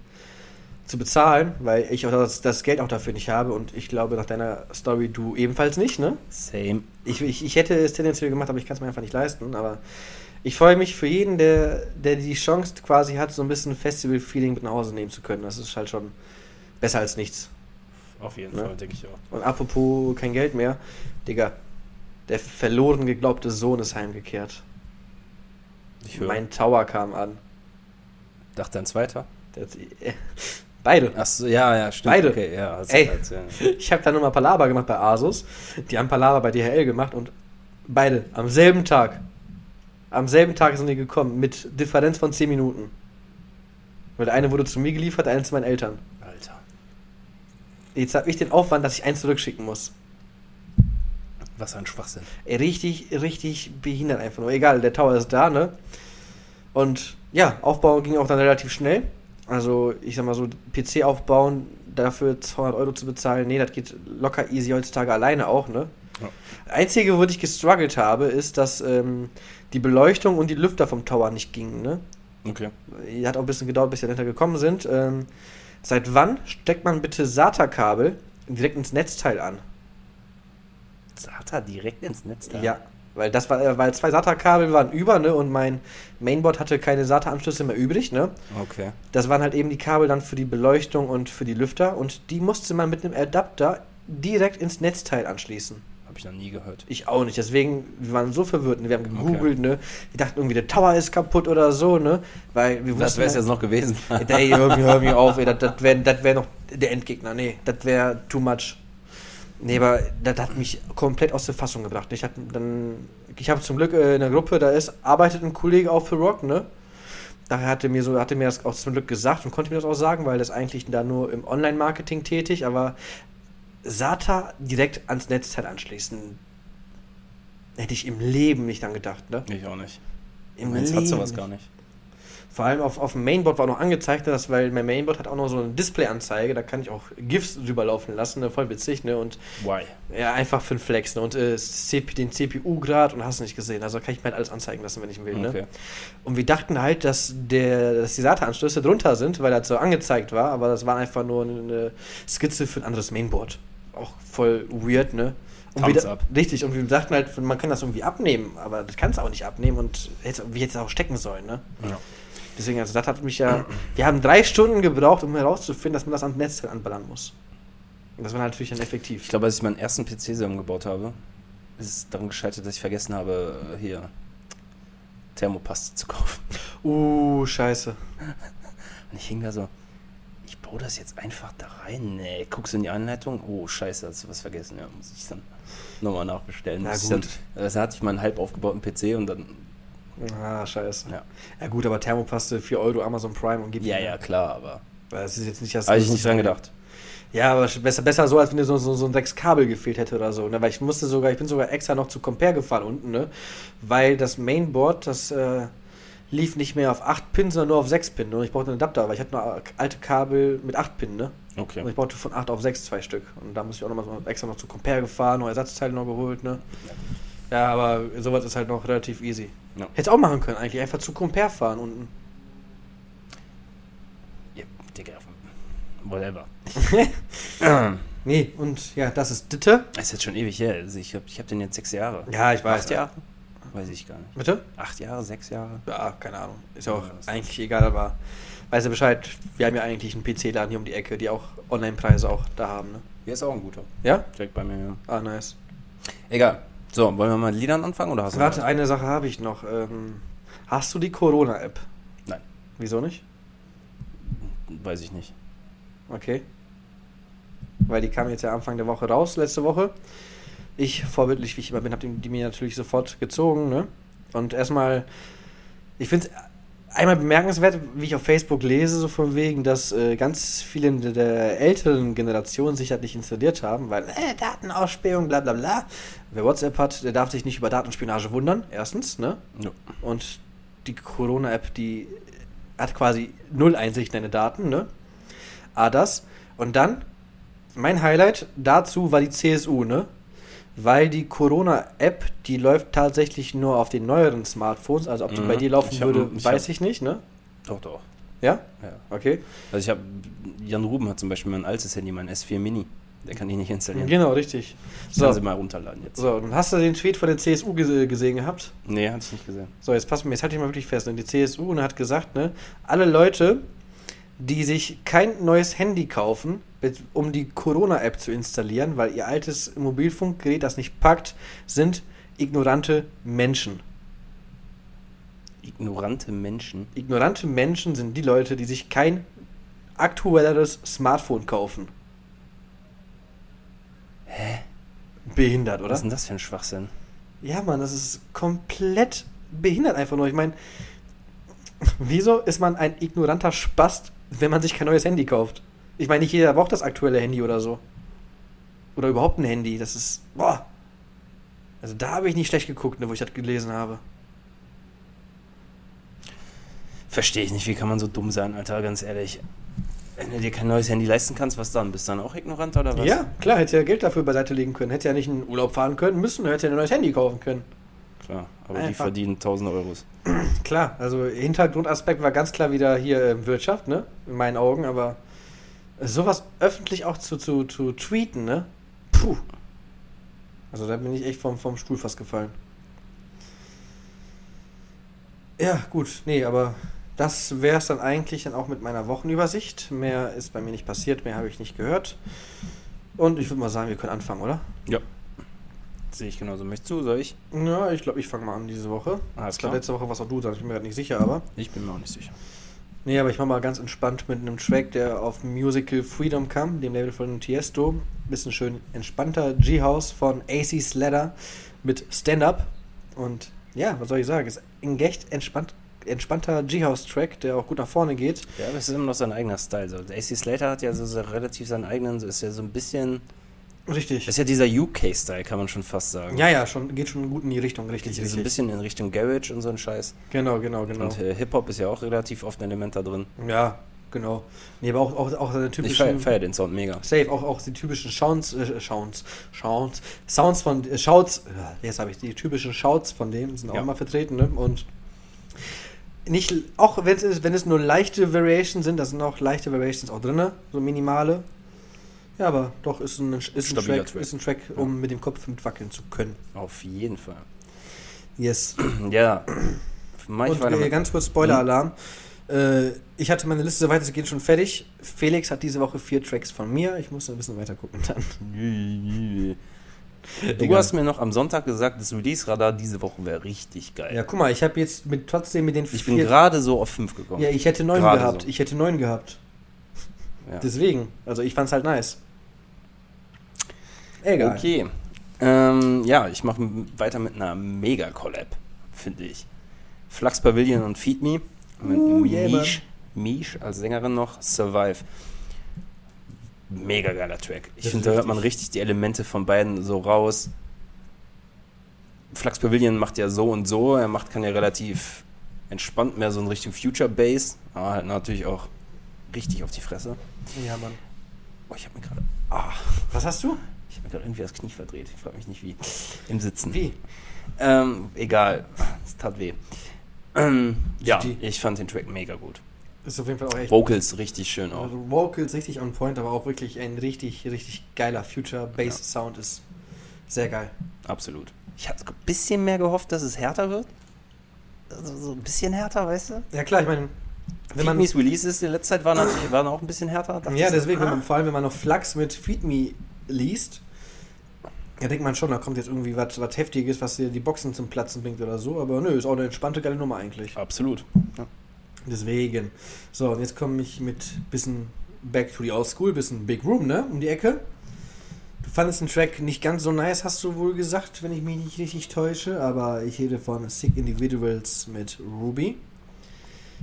S1: zu bezahlen, weil ich auch das, das Geld auch dafür nicht habe und ich glaube, nach deiner Story du ebenfalls nicht, ne?
S2: Same.
S1: Ich, ich, ich hätte es tendenziell gemacht, aber ich kann es mir einfach nicht leisten. Aber ich freue mich für jeden, der, der die Chance quasi hat, so ein bisschen Festival-Feeling mit nach Hause nehmen zu können. Das ist halt schon besser als nichts.
S2: Auf jeden
S1: Ne?
S2: Fall, denke ich auch.
S1: Und apropos kein Geld mehr, Digga, der verloren geglaubte Sohn ist heimgekehrt. Mein Tower kam an.
S2: Dachte ein zweiter?
S1: Der, beide.
S2: Achso, ja, ja, stimmt.
S1: Beide.
S2: Okay, ja, hast
S1: Ey.
S2: halt, ja.
S1: Ich habe da nochmal Palaber gemacht bei Asus. Die haben Palaber bei DHL gemacht und beide am selben Tag. Am selben Tag sind die gekommen mit Differenz von 10 Minuten. Weil der eine wurde zu mir geliefert, der eine zu meinen Eltern.
S2: Alter.
S1: Jetzt habe ich den Aufwand, dass ich eins zurückschicken muss.
S2: Was ein Schwachsinn.
S1: Richtig, richtig behindert einfach nur. Egal, der Tower ist da, ne? Und ja, Aufbau ging auch dann relativ schnell. Also, ich sag mal so, PC aufbauen, dafür 200 Euro zu bezahlen, nee, das geht locker easy heutzutage alleine auch, ne?
S2: Ja.
S1: Einzige, wo ich gestruggelt habe, ist, dass ähm, die Beleuchtung und die Lüfter vom Tower nicht gingen, ne?
S2: Okay.
S1: Hat auch ein bisschen gedauert, bis die dahinter gekommen sind. Ähm, seit wann steckt man bitte SATA-Kabel direkt ins Netzteil an?
S2: SATA direkt ins Netz da?
S1: Ja, weil das war, äh, weil zwei SATA-Kabel waren über, ne, und mein Mainboard hatte keine SATA-Anschlüsse mehr übrig, ne.
S2: Okay.
S1: Das waren halt eben die Kabel dann für die Beleuchtung und für die Lüfter und die musste man mit einem Adapter direkt ins Netzteil anschließen.
S2: Habe ich noch nie gehört.
S1: Ich auch nicht, deswegen, wir waren so verwirrt, ne? wir haben gegoogelt, ne, wir dachten irgendwie, der Tower ist kaputt oder so, ne, weil wir
S2: Das wäre es
S1: halt-
S2: jetzt noch gewesen.
S1: Ey, hör mir, hör mir auf, ey, das, das wäre wär noch der Endgegner. Nee, das wäre too much. Nee, aber das hat mich komplett aus der Fassung gebracht. Ich hatte dann, ich habe zum Glück äh, in der Gruppe, da ist, arbeitet ein Kollege auch für Rock, ne? Daher hatte mir so, hatte mir das auch zum Glück gesagt und konnte mir das auch sagen, weil das eigentlich da nur im Online-Marketing tätig, aber SATA direkt ans Netzteil anschließen, hätte ich im Leben nicht dran gedacht, ne?
S2: ich auch nicht.
S1: Im
S2: Meins hat sowas gar nicht.
S1: Vor allem auf, auf dem Mainboard war auch noch angezeigt, dass, weil mein Mainboard hat auch noch so eine Display-Anzeige, da kann ich auch GIFs drüber laufen lassen, ne, voll witzig, ne, und
S2: Why?
S1: ja, einfach für den Flex, ne, und äh, den CPU-Grad und hast nicht gesehen, also kann ich mir halt alles anzeigen lassen, wenn ich will, ne.
S2: Okay.
S1: Und wir dachten halt, dass, der, dass die SATA-Anschlüsse drunter sind, weil das so angezeigt war, aber das war einfach nur eine Skizze für ein anderes Mainboard. Auch voll weird, ne. Und wir,
S2: Thumbs
S1: da-
S2: up.
S1: Richtig, und wir dachten halt, man kann das irgendwie abnehmen, aber das kannst du auch nicht abnehmen und hätte, wie hätte es auch stecken sollen, ne.
S2: Ja.
S1: Deswegen, also das hat mich ja. Wir haben drei Stunden gebraucht, um herauszufinden, dass man das am Netzteil anballern muss. Und das war natürlich dann effektiv.
S2: Ich glaube, als ich meinen ersten PC zusammengebaut habe, ist es daran gescheitert, dass ich vergessen habe, hier Thermopaste zu kaufen.
S1: Uh, scheiße.
S2: Und ich hing da so, ich baue das jetzt einfach da rein. Nee, guckst du in die Anleitung? Oh, scheiße, hast du was vergessen. Ja, muss ich dann nochmal nachbestellen.
S1: Na gut.
S2: Dann, also hatte ich meinen halb aufgebauten PC und dann,
S1: Ah, scheiße.
S2: ja.
S1: Ja, gut, aber Thermopaste 4 Euro Amazon Prime und gibt
S2: Ja, ja, klar, aber
S1: Das ist jetzt nicht das.
S2: habe ich nicht dran gedacht.
S1: Ja, aber besser, besser so, als wenn dir so, so, so ein Dreckskabel gefehlt hätte oder so. Ne? Weil ich musste sogar, ich bin sogar extra noch zu Compare gefahren unten, ne? Weil das Mainboard, das äh, lief nicht mehr auf 8 Pin, sondern nur auf 6 Pin. Ne? Und ich brauchte einen Adapter, weil ich hatte noch alte Kabel mit 8 Pin, ne? Und
S2: Okay.
S1: ich brauchte von 8 auf 6 zwei Stück. Und da musste ich auch nochmal so extra noch zu Compare gefahren, noch Ersatzteile noch geholt, ne? Ja, aber sowas ist halt noch relativ easy.
S2: Ja.
S1: Hätte auch machen können eigentlich, einfach zu Compare fahren unten.
S2: Ja, Digga. Whatever.
S1: Nee, und ja, das ist Ditte.
S2: Das ist jetzt schon ewig her. Also ich habe ich hab den jetzt sechs Jahre.
S1: Ja, ich weiß.
S2: Acht Jahre? Weiß ich gar nicht.
S1: Bitte?
S2: Acht Jahre, sechs Jahre?
S1: Ja, keine Ahnung. Ist ja auch
S2: Ja,
S1: eigentlich egal, aber weiß ja Bescheid. Wir haben ja eigentlich einen PC-Laden hier um die Ecke, die auch Online-Preise auch da haben, ne?
S2: Hier ist auch ein guter.
S1: Ja?
S2: Direkt bei mir. Ja.
S1: Ah, nice.
S2: Egal. So, wollen wir mal mit Liedern anfangen oder hast du
S1: Warte, eine Sache habe ich noch. Ähm, hast du die Corona-App?
S2: Nein,
S1: Wieso nicht?
S2: weiß ich nicht.
S1: Okay. Weil die kam jetzt ja Anfang der Woche raus, letzte Woche. Ich, vorbildlich wie ich immer bin, habe die, die mir natürlich sofort gezogen, ne? Und erstmal, ich finde es einmal bemerkenswert, wie ich auf Facebook lese, so von wegen, dass äh, ganz viele der- älteren Generation sich halt nicht installiert haben, weil, äh, Datenausspähung, bla bla bla. Wer WhatsApp hat, der darf sich nicht über Datenspionage wundern, erstens, ne?
S2: Ja.
S1: Und die Corona-App, die hat quasi null Einsicht in deine Daten, ne? Ah, das. Und dann, mein Highlight dazu war die CSU, ne? Weil die Corona-App, die läuft tatsächlich nur auf den neueren Smartphones. Also ob die
S2: Mhm.
S1: bei dir laufen
S2: hab-
S1: würde,
S2: ich
S1: weiß
S2: hab-
S1: ich nicht, ne?
S2: Doch, doch.
S1: Ja?
S2: Ja.
S1: Okay.
S2: Also ich habe, Jan Ruben hat zum Beispiel mein altes Handy, mein S4 Mini. Der kann ich nicht installieren.
S1: Genau, richtig.
S2: Ich kann sie
S1: So,
S2: mal runterladen jetzt.
S1: so, und hast du den Tweet von der CSU gese gesehen gehabt?
S2: Nee, hatte ich nicht gesehen.
S1: So, jetzt pass mir, jetzt halte ich mal wirklich fest. Ne? Die CSU ne, hat gesagt, ne, alle Leute, die sich kein neues Handy kaufen, um die Corona-App zu installieren, weil ihr altes Mobilfunkgerät das nicht packt, sind ignorante Menschen.
S2: Ignorante Menschen.
S1: Ignorante Menschen sind die Leute, die sich kein aktuelleres Smartphone kaufen.
S2: Hä?
S1: Behindert, oder?
S2: Was ist denn das für ein Schwachsinn?
S1: Ja, Mann, das ist komplett behindert einfach nur. Ich meine, wieso ist man ein ignoranter Spast, wenn man sich kein neues Handy kauft? Ich meine, nicht jeder braucht das aktuelle Handy oder so. Oder überhaupt ein Handy. Das ist. Boah. Also da habe ich nicht schlecht geguckt, ne, wo ich das gelesen habe.
S2: Verstehe ich nicht, wie kann man so dumm sein, Alter, ganz ehrlich. Wenn du dir kein neues Handy leisten kannst, was dann? Bist du dann auch ignorant oder was?
S1: Ja, klar, hätte ja Geld dafür beiseite legen können. Hätte ja nicht in Urlaub fahren können müssen, hätte ja ein neues Handy kaufen können.
S2: Klar, aber die
S1: Einfach.
S2: verdienen 1000 Euros.
S1: Klar, also Hintergrundaspekt war ganz klar wieder hier äh, Wirtschaft, ne? In meinen Augen, aber sowas öffentlich auch zu, zu, zu tweeten, ne? Puh. Also da bin ich echt vom, vom Stuhl fast gefallen. Ja, gut, nee, aber das wäre es dann eigentlich dann auch mit meiner Wochenübersicht. Mehr ist bei mir nicht passiert, mehr habe ich nicht gehört. Und ich würde mal sagen, wir können anfangen, oder?
S2: Ja. Sehe ich genauso. Möchtest du, soll ich?
S1: Ja, ich glaube, ich fange mal an diese Woche.
S2: Alles
S1: ich glaube,
S2: klar.
S1: letzte Woche warst auch du dran, ich bin mir gerade nicht sicher, aber.
S2: Ich bin mir auch nicht sicher.
S1: Nee, aber ich mach mal ganz entspannt mit einem Track, der auf Musical Freedom kam, dem Label von Tiesto. Bisschen schön entspannter G-House von AC Sladder mit Stand-Up. Und ja, was soll ich sagen? Ist ein echt entspannt, entspannter G-House-Track, der auch gut nach vorne geht.
S2: Ja, aber es ist immer noch sein eigener Style. So. AC Slater hat ja so, so relativ seinen eigenen, so ist ja so ein bisschen.
S1: Richtig.
S2: Das ist ja dieser UK-Style, kann man schon fast sagen.
S1: Ja, ja, schon, geht schon gut in die Richtung, richtig,
S2: So ein
S1: richtig.
S2: bisschen in Richtung Garage und so ein Scheiß.
S1: Genau, genau, genau.
S2: Und äh, Hip-Hop ist ja auch relativ oft ein Element da drin.
S1: ja, genau. Nee, aber auch, auch, auch seine
S2: Ich
S1: typischen...
S2: feiere feier den Sound mega.
S1: Safe, auch, auch die typischen Sounds, äh, Sounds, Sounds, Sounds von, äh, Shouts, äh, jetzt habe ich die typischen Shouts von dem, sind auch
S2: Ja.
S1: mal vertreten, ne? Und nicht, auch wenn es, wenn es nur leichte Variations sind, da sind auch leichte Variations auch drin, so minimale. Ja, aber doch ist ein, ist ein, Track,
S2: Track.
S1: ist ein Track, um mit dem Kopf mitwackeln zu können.
S2: Auf jeden Fall.
S1: Yes.
S2: Ja.
S1: Und äh, ganz kurz Spoiler-Alarm. Äh, ich hatte meine Liste soweit es geht schon fertig. Felix hat diese Woche vier Tracks von mir. Ich muss ein bisschen weiter gucken dann.
S2: Du
S1: Egal.
S2: hast mir noch am Sonntag gesagt, das Release-Radar diese Woche wäre richtig geil.
S1: Ja, guck mal, ich habe jetzt mit trotzdem mit den
S2: ich bin gerade so auf 5 gekommen.
S1: Ja, ich hätte neun
S2: Gerade
S1: gehabt.
S2: so.
S1: Ich hätte neun gehabt.
S2: Ja.
S1: Deswegen. Also ich fand's halt nice. Egal.
S2: Okay. Ähm, ja, ich mache weiter mit einer Mega-Collab, finde ich. Flux Pavilion und Feed Me. Mit
S1: Uh, yeah,
S2: Mish, Mish als Sängerin noch. Survive. Mega geiler Track. Ich finde, da hört man
S1: richtig.
S2: die Elemente von beiden so raus. Flux Pavilion macht ja so und so. Er macht, kann ja relativ entspannt mehr so in Richtung Future Bass. Aber halt natürlich auch richtig auf die Fresse.
S1: Ja, Mann.
S2: Oh, ich habe mir gerade. Ah.
S1: Was hast du?
S2: Habe gerade irgendwie das Knie verdreht. Ich frage mich nicht wie. Im Sitzen.
S1: Wie?
S2: Ähm, egal. Es tat weh. Ähm, ja, ich fand den Track mega gut.
S1: Ist auf jeden Fall auch echt.
S2: Vocals richtig schön auch.
S1: Also Vocals richtig on point, aber auch wirklich ein richtig, richtig geiler Future Bass Sound ist sehr geil.
S2: Absolut. Ich hatte ein bisschen mehr gehofft, dass es härter wird. Also so ein bisschen härter, weißt du?
S1: Ja klar, ich meine, wenn man
S2: Feed Me's Releases in letzter Zeit waren, natürlich, waren auch ein bisschen härter.
S1: Ja deswegen, wenn
S2: ah.
S1: man, vor allem wenn man noch Flux mit Feed Me liest, ja denkt man schon, da kommt jetzt irgendwie was was heftiges, was dir die Boxen zum Platzen bringt oder so, aber nö, ist auch eine entspannte geile Nummer eigentlich.
S2: Absolut. Ja.
S1: Deswegen. So, und jetzt komme ich mit bisschen Back to the Old School, bisschen Big Room, ne? Um die Ecke. Du fandest den Track nicht ganz so nice, hast du wohl gesagt, wenn ich mich nicht richtig täusche, aber ich rede von Sick Individuals mit Ruby.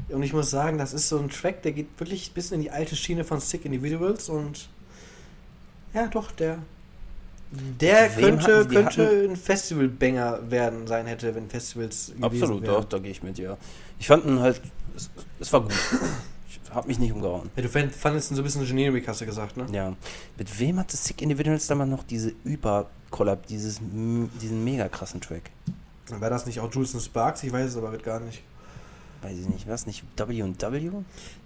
S1: Und ich muss sagen, das ist so ein Track, der geht wirklich ein bisschen in die alte Schiene von Sick Individuals und ja, doch, der der
S2: wem
S1: könnte,
S2: hatten die-
S1: könnte ein Festival-Banger werden sein hätte, wenn Festivals
S2: Absolut, doch, da gehe ich mit dir. Ich fand ihn halt, es, es war gut. Ich habe mich nicht umgehauen.
S1: Ja, du fand- fandest ihn so ein bisschen generic, hast du gesagt, ne?
S2: Ja. Mit wem hatte Sick Individuals damals noch diese Über-Collab, diesen mega krassen Track?
S1: War das nicht auch Jules and Sparks? Ich weiß es aber gar nicht.
S2: Weiß ich nicht, was nicht W&W?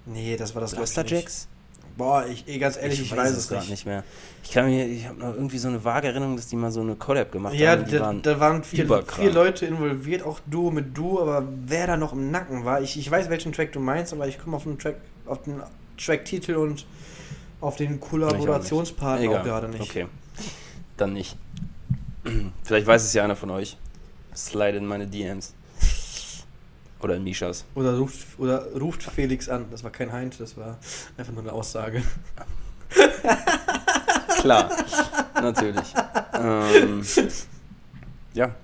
S1: Nee, das war das glaub ich? Boah, ich, eh, ganz ehrlich, ich, weiß, es
S2: grad
S1: nicht.
S2: nicht mehr. Ich kann mir, ich habe noch irgendwie so eine vage Erinnerung, dass die mal so eine Collab gemacht
S1: Ja,
S2: haben. Die
S1: da,
S2: waren,
S1: da waren vier, vier Leute involviert, auch Duo mit Duo, aber wer da noch im Nacken war, ich, ich weiß, welchen Track du meinst, aber ich komme auf den Track, auf den Track-Titel und auf den Kollaborationspartner auch,
S2: Egal.
S1: gerade nicht.
S2: Okay, dann nicht. Vielleicht weiß es ja einer von euch. Slide in meine DMs. Oder in Mishas.
S1: Oder ruft, oder ruft Felix an. Das war kein Heinz, das war einfach nur eine Aussage.
S2: Klar, natürlich. Ähm, ja.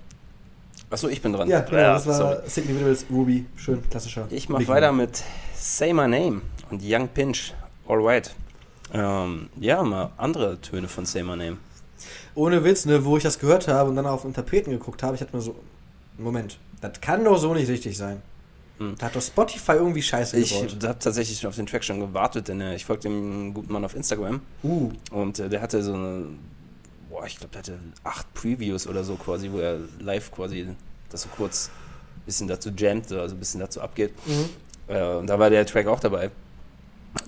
S2: Achso, ich bin dran.
S1: Ja, genau, das war
S2: sorry.
S1: Sick Individuals, Ruby, schön, klassischer.
S2: Ich mache weiter mit Say My Name und Young Pinch, All Right. Ähm, ja, mal andere Töne von Say My Name.
S1: Ohne Witz, ne, wo ich das gehört habe und dann auf den Tapeten geguckt habe, ich hatte mir so, Moment, das kann doch so nicht richtig sein.
S2: Hm.
S1: Da hat doch Spotify irgendwie Scheiße
S2: Ich
S1: gebaut.
S2: habe tatsächlich auf den Track schon gewartet, denn äh, ich folge dem guten Mann auf Instagram
S1: Uh,
S2: und äh, der hatte so eine, boah, ich glaube, der hatte acht Previews oder so quasi, wo er live quasi das so kurz ein bisschen dazu jammt, also ein bisschen dazu abgeht.
S1: mhm.
S2: Äh, und da war der Track auch dabei.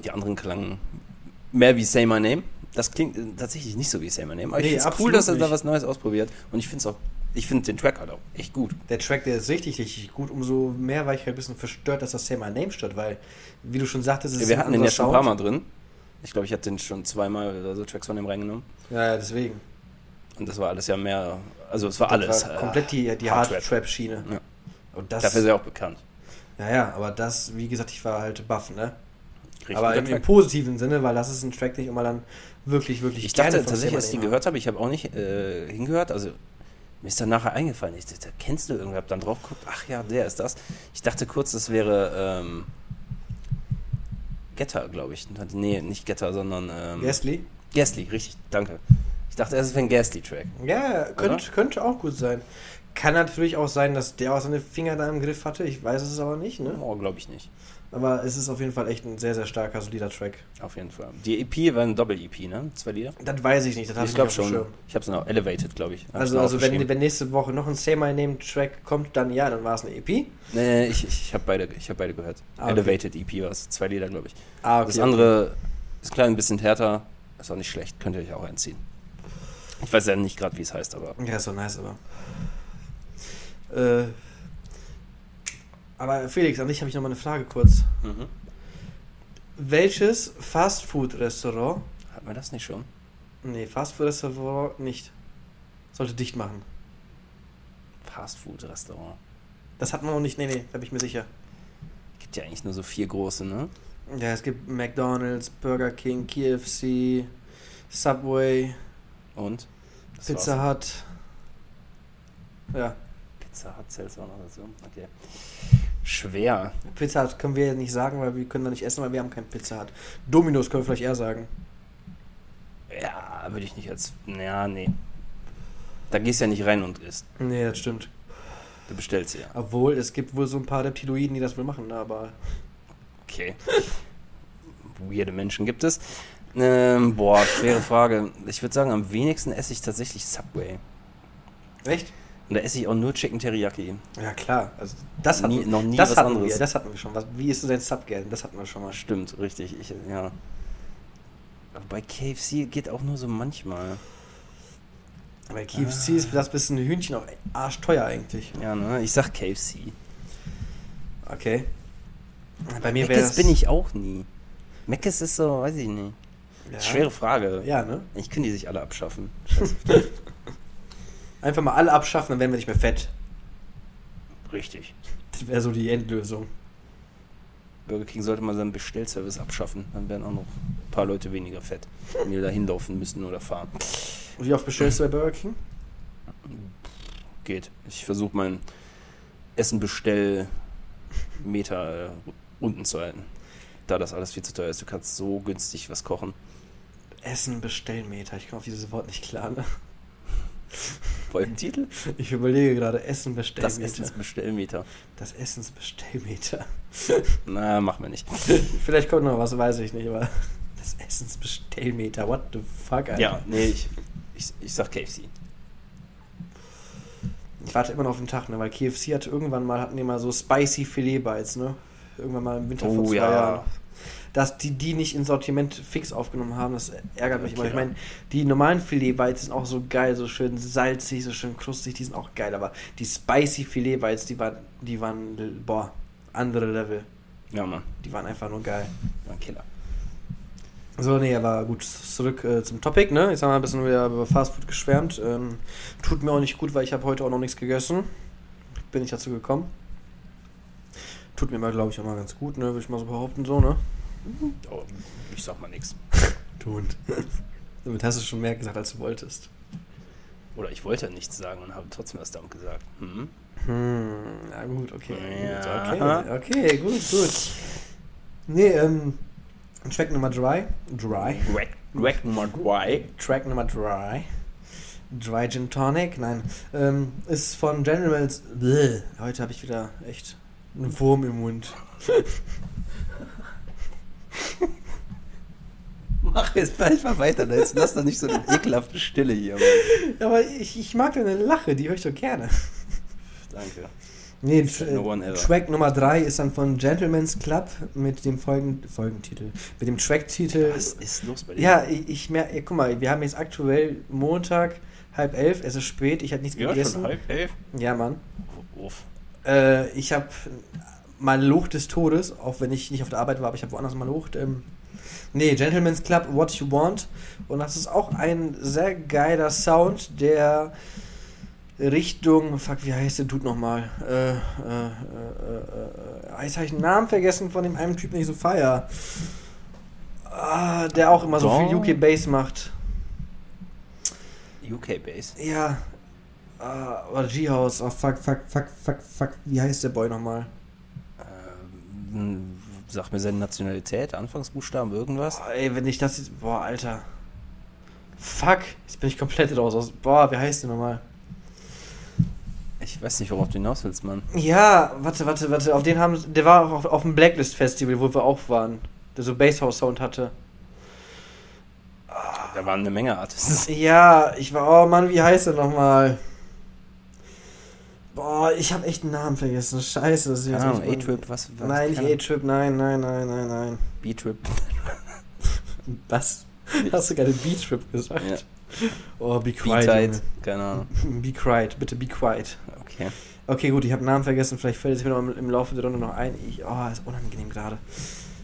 S2: Die anderen klangen mehr wie Say My Name. Das klingt äh, tatsächlich nicht so wie Say My Name. Aber
S1: Nee,
S2: ich finde es cool, dass er da
S1: nicht.
S2: was Neues ausprobiert. Und ich finde es auch, ich finde den Track halt auch echt gut.
S1: Der Track, der ist richtig, richtig gut. Umso mehr war ich halt ein bisschen verstört, dass das Say My Name stört, weil, wie du schon sagtest, es ist
S2: Wir hatten den ja schon ein paar. Mal drin. Ich glaube, ich hatte den schon zweimal oder so Tracks von dem reingenommen.
S1: Ja, ja, deswegen.
S2: Und das war alles ja mehr, also es war
S1: Das
S2: alles.
S1: war
S2: äh,
S1: komplett die, die
S2: Hard
S1: Hard Trap Schiene.
S2: Ja.
S1: Und das,
S2: Dafür ist er auch bekannt.
S1: ja, ja, aber das, wie gesagt, ich war halt baff, ne?
S2: Richtig
S1: aber im, im positiven Sinne, weil das ist ein Track, den ich immer dann wirklich, wirklich
S2: Ich dachte tatsächlich, als ich
S1: Name
S2: gehört habe, ich habe auch nicht äh, hingehört. Also mir ist dann nachher eingefallen. Ich dachte, kennst du irgendwer? Hab dann drauf geguckt. Ach ja, der ist das. Ich dachte kurz, das wäre ähm, Getter, glaube ich. Nee, nicht Getter, sondern ähm.
S1: Gasly?
S2: Gasly, richtig, danke. Ich dachte, es wäre ein Gasly-Track.
S1: Ja, könnte, könnte auch gut sein. Kann natürlich auch sein, dass der auch seine Finger da im Griff hatte. Ich weiß es aber nicht, ne?
S2: Oh, glaube ich nicht.
S1: Aber es ist auf jeden Fall echt ein sehr, sehr starker, solider Track.
S2: Auf jeden Fall. Die EP war ein Doppel-EP, ne? Zwei Lieder?
S1: Das weiß ich nicht, das
S2: Ich glaube schon.
S1: Schirm.
S2: Ich habe es noch Elevated, glaube ich. Hab's
S1: Also, also wenn, wenn nächste Woche noch ein Say My Name Track kommt, dann ja, dann war es eine EP.
S2: Nee, ich, ich habe beide, ich hab beide gehört.
S1: Ah, okay.
S2: Elevated EP war es. Zwei Lieder, glaube ich.
S1: Ah,
S2: Das andere ist klein ein bisschen härter. Ist auch nicht schlecht. Könnt ihr euch auch einziehen. Ich weiß ja nicht gerade, wie es heißt, aber
S1: Ja, ist doch nice, aber. Äh, Aber Felix, an dich habe ich noch mal eine Frage kurz.
S2: Mhm.
S1: Welches Fastfood-Restaurant,
S2: Hatten wir das nicht schon?
S1: nee, Fastfood-Restaurant nicht, sollte dicht machen?
S2: Fastfood-Restaurant.
S1: Das hat man noch nicht, nee, nee, da bin ich mir sicher.
S2: Gibt ja eigentlich nur so vier große, ne?
S1: Ja, es gibt McDonald's, Burger King, KFC, Subway,
S2: Und? Das
S1: Pizza. Hut. Ja,
S2: Pizza Hut zählt auch noch dazu. Okay. Schwer.
S1: Pizza Hut können wir ja nicht sagen, weil wir können da nicht essen, weil wir haben kein Pizza Hut. Dominos können wir vielleicht eher sagen.
S2: Ja, würde ich nicht als. Ja, nee. Da gehst du ja nicht rein und isst.
S1: Nee, das stimmt.
S2: Du bestellst ja.
S1: Obwohl, es gibt wohl so ein paar Reptiloiden, die das wohl machen, aber
S2: Okay. Weirde Menschen gibt es. Ähm, boah, schwere Frage. Ich würde sagen, am wenigsten esse ich tatsächlich Subway.
S1: echt?
S2: Und da esse ich auch nur Chicken Teriyaki.
S1: Ja, klar. Also, das hatten,
S2: Nie- noch nie
S1: das
S2: was
S1: hatten
S2: anderes.
S1: wir, das hatten wir schon. Was, wie ist du dein Subgeld? Das hatten wir schon mal.
S2: Stimmt, richtig. Ich, ja. Aber bei KFC geht auch nur so manchmal.
S1: Bei KFC ist das bisschen Hühnchen auch arschteuer eigentlich.
S2: Ja, ne? Ich sag KFC.
S1: Okay. Bei mir wäre
S2: Meckes bin ich auch nie. Meckes ist so, weiß ich nicht.
S1: Ja.
S2: Schwere Frage.
S1: Ja, ne?
S2: Ich könnte die sich alle abschaffen.
S1: Einfach mal alle abschaffen, dann werden wir nicht mehr fett.
S2: Richtig.
S1: Das wäre so die Endlösung.
S2: Burger King sollte mal seinen Bestellservice abschaffen. Dann wären auch noch ein paar Leute weniger fett, die da hinlaufen müssten oder fahren.
S1: Und wie oft bestellst du bei Burger King?
S2: Geht. Ich versuche mein Essen-Bestell-Meter äh, unten zu halten. Da das alles viel zu teuer ist. Du kannst so günstig was kochen.
S1: Essen Bestellmeter. Ich komme auf dieses Wort nicht klar. Ne?
S2: Folgentitel?
S1: Ich überlege gerade Essen
S2: Das
S1: Bestellmeter.
S2: Essensbestellmeter.
S1: Das Essensbestellmeter.
S2: Na, machen wir nicht.
S1: Vielleicht kommt noch was, weiß ich nicht, aber das Essensbestellmeter. What the fuck, Alter?
S2: Ja, nee, ich, ich, ich sag KFC.
S1: Ich warte immer noch auf den Tag, ne? Weil KFC hatte irgendwann mal, hatten die mal so spicy Filet Bites, ne? Irgendwann mal im Winter vor
S2: Oh
S1: zwei
S2: ja.
S1: Jahren. Dass die die nicht ins Sortiment fix aufgenommen haben, das ärgert mich immer. Ich meine, die normalen Filet Bites sind auch so geil, so schön salzig, so schön krustig, die sind auch geil, aber die spicy Filet die waren, die waren, boah, andere Level.
S2: Ja, Mann.
S1: Die waren einfach nur geil.
S2: War ein Killer.
S1: So, nee, aber gut, zurück äh, zum Topic, ne? Jetzt haben wir ein bisschen wieder über Fastfood geschwärmt. Ähm, tut mir auch nicht gut, weil ich habe heute auch noch nichts gegessen. Bin ich dazu gekommen. Tut mir mal, glaube ich, auch mal ganz gut, ne? Würde ich mal so behaupten, so, ne?
S2: Oh, ich sag mal nix.
S1: Tun. Damit hast du schon mehr gesagt, als du wolltest.
S2: Oder ich wollte nichts sagen und habe trotzdem was damit gesagt. Hm?
S1: Hm, na gut, okay.
S2: Ja.
S1: Gut, okay, okay, gut, gut. Nee, ähm, Track Nummer 3. Dry.
S2: Rack, Rack Nummer 3.
S1: Track Nummer 3. Dry Gin Tonic, nein, ähm, ist von Generals. Bläh. Heute habe ich wieder echt einen Wurm im Mund.
S2: Mach jetzt vielleicht mal weiter, jetzt lass doch nicht so eine ekelhafte Stille hier. Mann.
S1: Aber ich, ich mag deine Lache, die höre ich doch gerne.
S2: Danke.
S1: Nee,
S2: No.
S1: Track Nummer 3 ist dann von Gentleman's Club mit dem Folgen Folgentitel. Mit dem Tracktitel.
S2: Was ist los bei dir?
S1: Ja, ich, ich merke, guck mal, wir haben jetzt aktuell Montag, halb elf, es ist spät, ich habe nichts
S2: ja
S1: gegessen.
S2: schon halb elf.
S1: Ja, Mann.
S2: Uff.
S1: Äh, ich habe meine Lucht des Todes, auch wenn ich nicht auf der Arbeit war, aber ich habe woanders mal Lucht. Ähm, nee, Gentleman's Club, What You Want. Und das ist auch ein sehr geiler Sound, der Richtung, fuck, wie heißt der Dude nochmal? Äh, äh, äh, äh, äh, jetzt habe ich den Namen vergessen von dem einen Typen, den ich so feier. Ah, der auch immer so viel UK Bass macht.
S2: UK Base.
S1: Ja. Ah, oder G-House. Oh, fuck, fuck, fuck, fuck, fuck. Wie heißt der Boy nochmal?
S2: Sag mir seine Nationalität, Anfangsbuchstaben, irgendwas.
S1: Boah, ey, wenn ich das jetzt. Boah, Alter. Fuck, jetzt bin ich komplett raus. aus- Boah, wie heißt der nochmal?
S2: Ich weiß nicht, worauf du hinaus willst, Mann.
S1: Ja, warte, warte, warte. Auf den haben. Der war auch auf, auf dem Blacklist Festival, wo wir auch waren. Der so Basshouse Sound hatte.
S2: Da waren eine Menge Artists.
S1: Ja, ich war. Oh Mann, wie heißt der nochmal? Boah, ich habe echt einen Namen vergessen. Scheiße, das ist jetzt.
S2: Ahnung,
S1: echt-
S2: A-Trip, was? was
S1: Nein, nicht. A-Trip, nein, nein, nein, nein, nein.
S2: B-Trip.
S1: Was? Hast du gerade B-Trip gesagt?
S2: Ja.
S1: Oh, be quiet.
S2: B-Tide,
S1: Junge.
S2: keine Ahnung.
S1: Be quiet, bitte be quiet.
S2: Okay.
S1: Okay, gut, ich habe Namen vergessen, vielleicht fällt es mir noch im, im Laufe der Runde noch ein. Ich, oh, ist unangenehm gerade.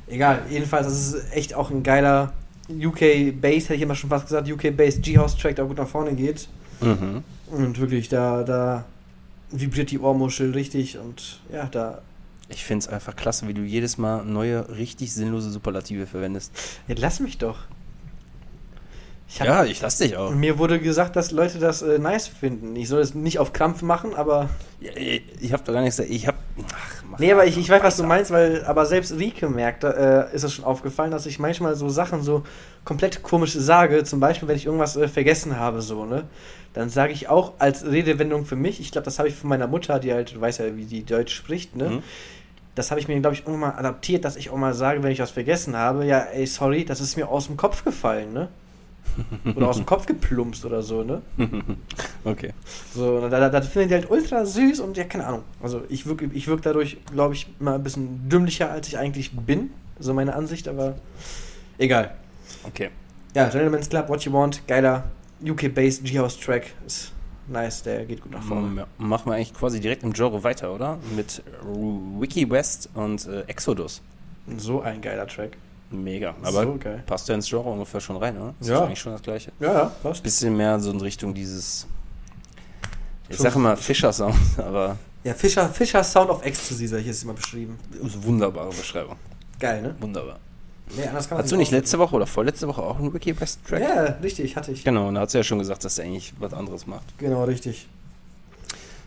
S1: Egal, jedenfalls, das ist echt auch ein geiler UK-Bass, hätte ich immer schon fast gesagt, UK-Bass G-House-Track, der gut nach vorne geht.
S2: Mhm.
S1: Und wirklich, da, da vibriert die Ohrmuschel richtig und ja, da.
S2: Ich finde es einfach klasse, wie du jedes Mal neue, richtig sinnlose Superlative verwendest.
S1: Ja, lass mich doch.
S2: Ich hab, ja, ich lass dich auch.
S1: Mir wurde gesagt, dass Leute das äh, nice finden. Ich soll es nicht auf Krampf machen, aber.
S2: Ja, ich habe doch gar nichts gesagt. Ich habe.
S1: Nee, aber ich, ich weiß, was du meinst, weil. Aber selbst Rike merkt, äh, ist es schon aufgefallen, dass ich manchmal so Sachen so komplett komisch sage. Zum Beispiel, wenn ich irgendwas äh, vergessen habe, so, ne? Dann sage ich auch als Redewendung für mich, ich glaube, das habe ich von meiner Mutter, die halt, du weißt ja, wie die Deutsch spricht, ne? Mhm. Das habe ich mir, glaube ich, irgendwann mal adaptiert, dass ich auch mal sage, wenn ich was vergessen habe, ja, ey, sorry, das ist mir aus dem Kopf gefallen, ne? Oder aus dem Kopf geplumpst oder so, ne?
S2: okay.
S1: So, da, da, das finde ich halt ultra süß und ja, keine Ahnung. Also ich wirke ich wirk dadurch, glaube ich, mal ein bisschen dümmlicher, als ich eigentlich bin. So meine Ansicht, aber egal.
S2: Okay.
S1: Ja, Gentleman's Club, What You Want, geiler UK-based G-House-Track. Ist nice, der geht gut nach vorne.
S2: Ja, machen wir eigentlich quasi direkt im Genre weiter, oder? Mit Wiki West und äh, Exodus.
S1: So ein geiler Track.
S2: Mega. Aber so passt ja ins Genre ungefähr schon rein, oder?
S1: Das ja.
S2: ist eigentlich schon das Gleiche.
S1: Ja, ja, passt.
S2: Bisschen mehr so in Richtung dieses. Ich sage immer Fischer-Sound, aber.
S1: Ja, Fischer, Fischer Sound of Ecstasy, sag ich jetzt immer beschrieben.
S2: Wunderbare Beschreibung.
S1: Geil, ne?
S2: Wunderbar.
S1: Nee, anders kann man
S2: Hast du nicht letzte Woche oder vorletzte Woche auch einen Wiki Best Track?
S1: Ja, richtig, hatte ich.
S2: Genau, und da hast du ja schon gesagt, dass er eigentlich was anderes macht.
S1: Genau, richtig.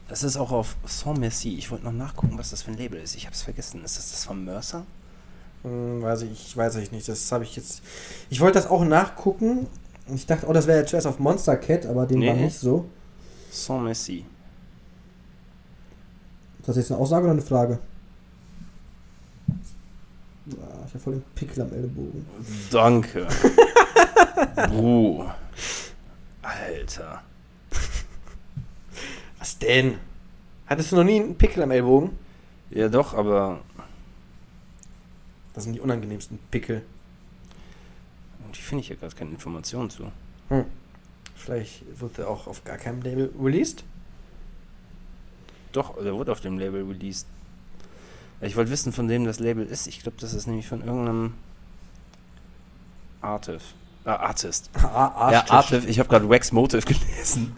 S2: Das ist auch auf Sans Merci. Ich wollte noch nachgucken, was das für ein Label ist. Ich habe es vergessen. Ist das das von Mercer?
S1: Hm, weiß ich, ich weiß ich nicht. Das habe ich jetzt. Ich wollte das auch nachgucken. Ich dachte, oh, das wäre ja zuerst auf Monster Cat, aber dem nee. war nicht so.
S2: Sans Merci.
S1: Ist das jetzt eine Aussage oder eine Frage? Ah, ich habe voll den Pickel am Ellbogen.
S2: Danke. Buh. Alter.
S1: Was denn? Hattest du noch nie einen Pickel am Ellbogen?
S2: Ja, doch, aber
S1: das sind die unangenehmsten Pickel.
S2: Die finde ich ja gar keine Informationen zu.
S1: Hm. Vielleicht wird er auch auf gar keinem Label released?
S2: Doch, der wurde auf dem Label released. Ich wollte wissen, von wem das Label ist. Ich glaube, das ist nämlich von irgendeinem Artif. Ah, Artist.
S1: Ah,
S2: ja, Artif. Ich habe gerade Wax Motive gelesen.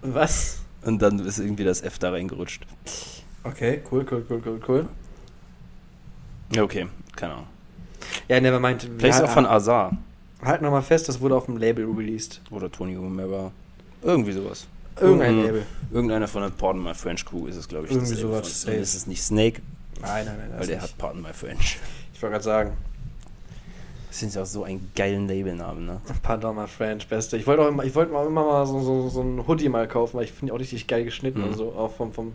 S1: Was?
S2: Und dann ist irgendwie das F da reingerutscht.
S1: Okay, cool, cool, cool, cool, cool.
S2: Ja, okay, keine Ahnung.
S1: Ja, Nevermind.
S2: Vielleicht ist auch von Azar.
S1: Halt nochmal fest, das wurde auf dem Label released.
S2: Oder Tony Whomever. Irgendwie sowas.
S1: Irgendein Irgendein Label.
S2: Irgendeiner von der Pardon My French Crew ist es, glaube ich.
S1: Irgendwie sowas.
S2: Von, ist es nicht Snake?
S1: Nein, nein, nein.
S2: Weil der nicht. hat Pardon My French.
S1: Ich wollte gerade sagen.
S2: Das sind ja auch so einen geilen Labelnamen, ne?
S1: Pardon My French, beste. Ich wollte auch immer, ich wollte immer mal so, so, so ein Hoodie mal kaufen, weil ich finde auch richtig geil geschnitten mhm. und so. Auch vom, vom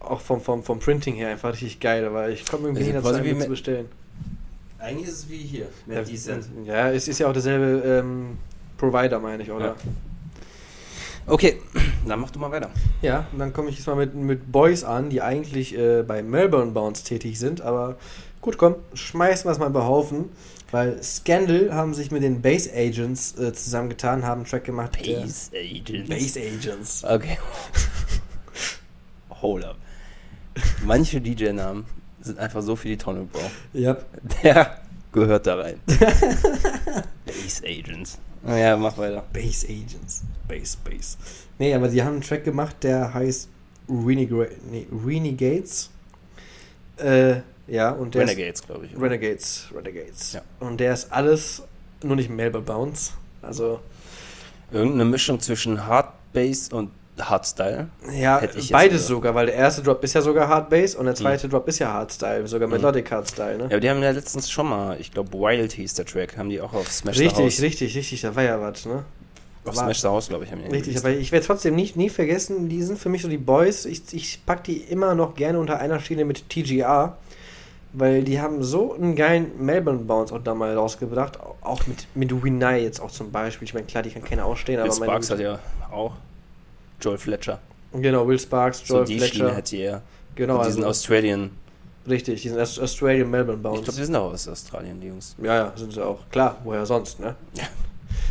S1: auch vom, vom, vom Printing her einfach richtig geil, aber ich komme irgendwie nicht dazu, einen zu bestellen.
S2: Eigentlich ist es wie hier,
S1: ja, Decent. Ja, es ist ja auch derselbe ähm, Provider, meine ich, oder? Ja.
S2: Okay, dann mach du mal weiter.
S1: Ja, und dann komme ich jetzt mal mit, mit Boys an, die eigentlich äh, bei Melbourne Bounce tätig sind, aber gut, komm, schmeißen wir es mal behaufen, weil Scandal haben sich mit den Bass Agents äh, zusammengetan, haben einen Track gemacht.
S2: Bass Agents?
S1: Bass Agents.
S2: Okay. Hold up. Manche DJ-Namen sind einfach so für die Tonne, Bro.
S1: Ja.
S2: Der gehört da rein. Base Agents. Naja, mach weiter.
S1: Base Agents. Base, Base. Nee, aber die haben einen Track gemacht, der heißt Renegade, nee, Renegades. Äh, ja, und der
S2: Renegades, glaube ich.
S1: Oder? Renegades, Renegades.
S2: Ja.
S1: Und der ist alles, nur nicht Melbourne Bounce. Also.
S2: Irgendeine Mischung zwischen Hard Bass und Hardstyle.
S1: Ja, beides sogar, weil der erste Drop ist ja sogar Hard Bass und der hm. zweite mhm. Drop ist ja Hardstyle, sogar mhm. Melodic Hardstyle, ne?
S2: Ja, aber die haben ja letztens schon mal, ich glaube Wild hieß der Track, haben die auch auf Smash
S1: Richtig, richtig, richtig, richtig, da war ja was, ne?
S2: Auf war, Smash the House, glaube ich, haben die
S1: Richtig, aber ich werde trotzdem nicht, nie vergessen, die sind für mich so die Boys, ich, ich pack die immer noch gerne unter einer Schiene mit TGR, weil die haben so einen geilen Melbourne Bounce auch damals rausgebracht, auch mit, mit Winai jetzt auch zum Beispiel, ich meine, klar, die kann keiner ausstehen,
S2: aber... Sparks hat ja auch Joel Fletcher.
S1: Genau, Will Sparks, Joel
S2: so die
S1: Fletcher.
S2: Schiene hätte er.
S1: Genau.
S2: Und diesen also, Australian.
S1: Richtig, diesen Australian Melbourne Bounce.
S2: Ich glaube, die sind auch aus Australien, die Jungs.
S1: Ja, ja, sind sie auch. Klar, woher sonst, ne?
S2: Ja.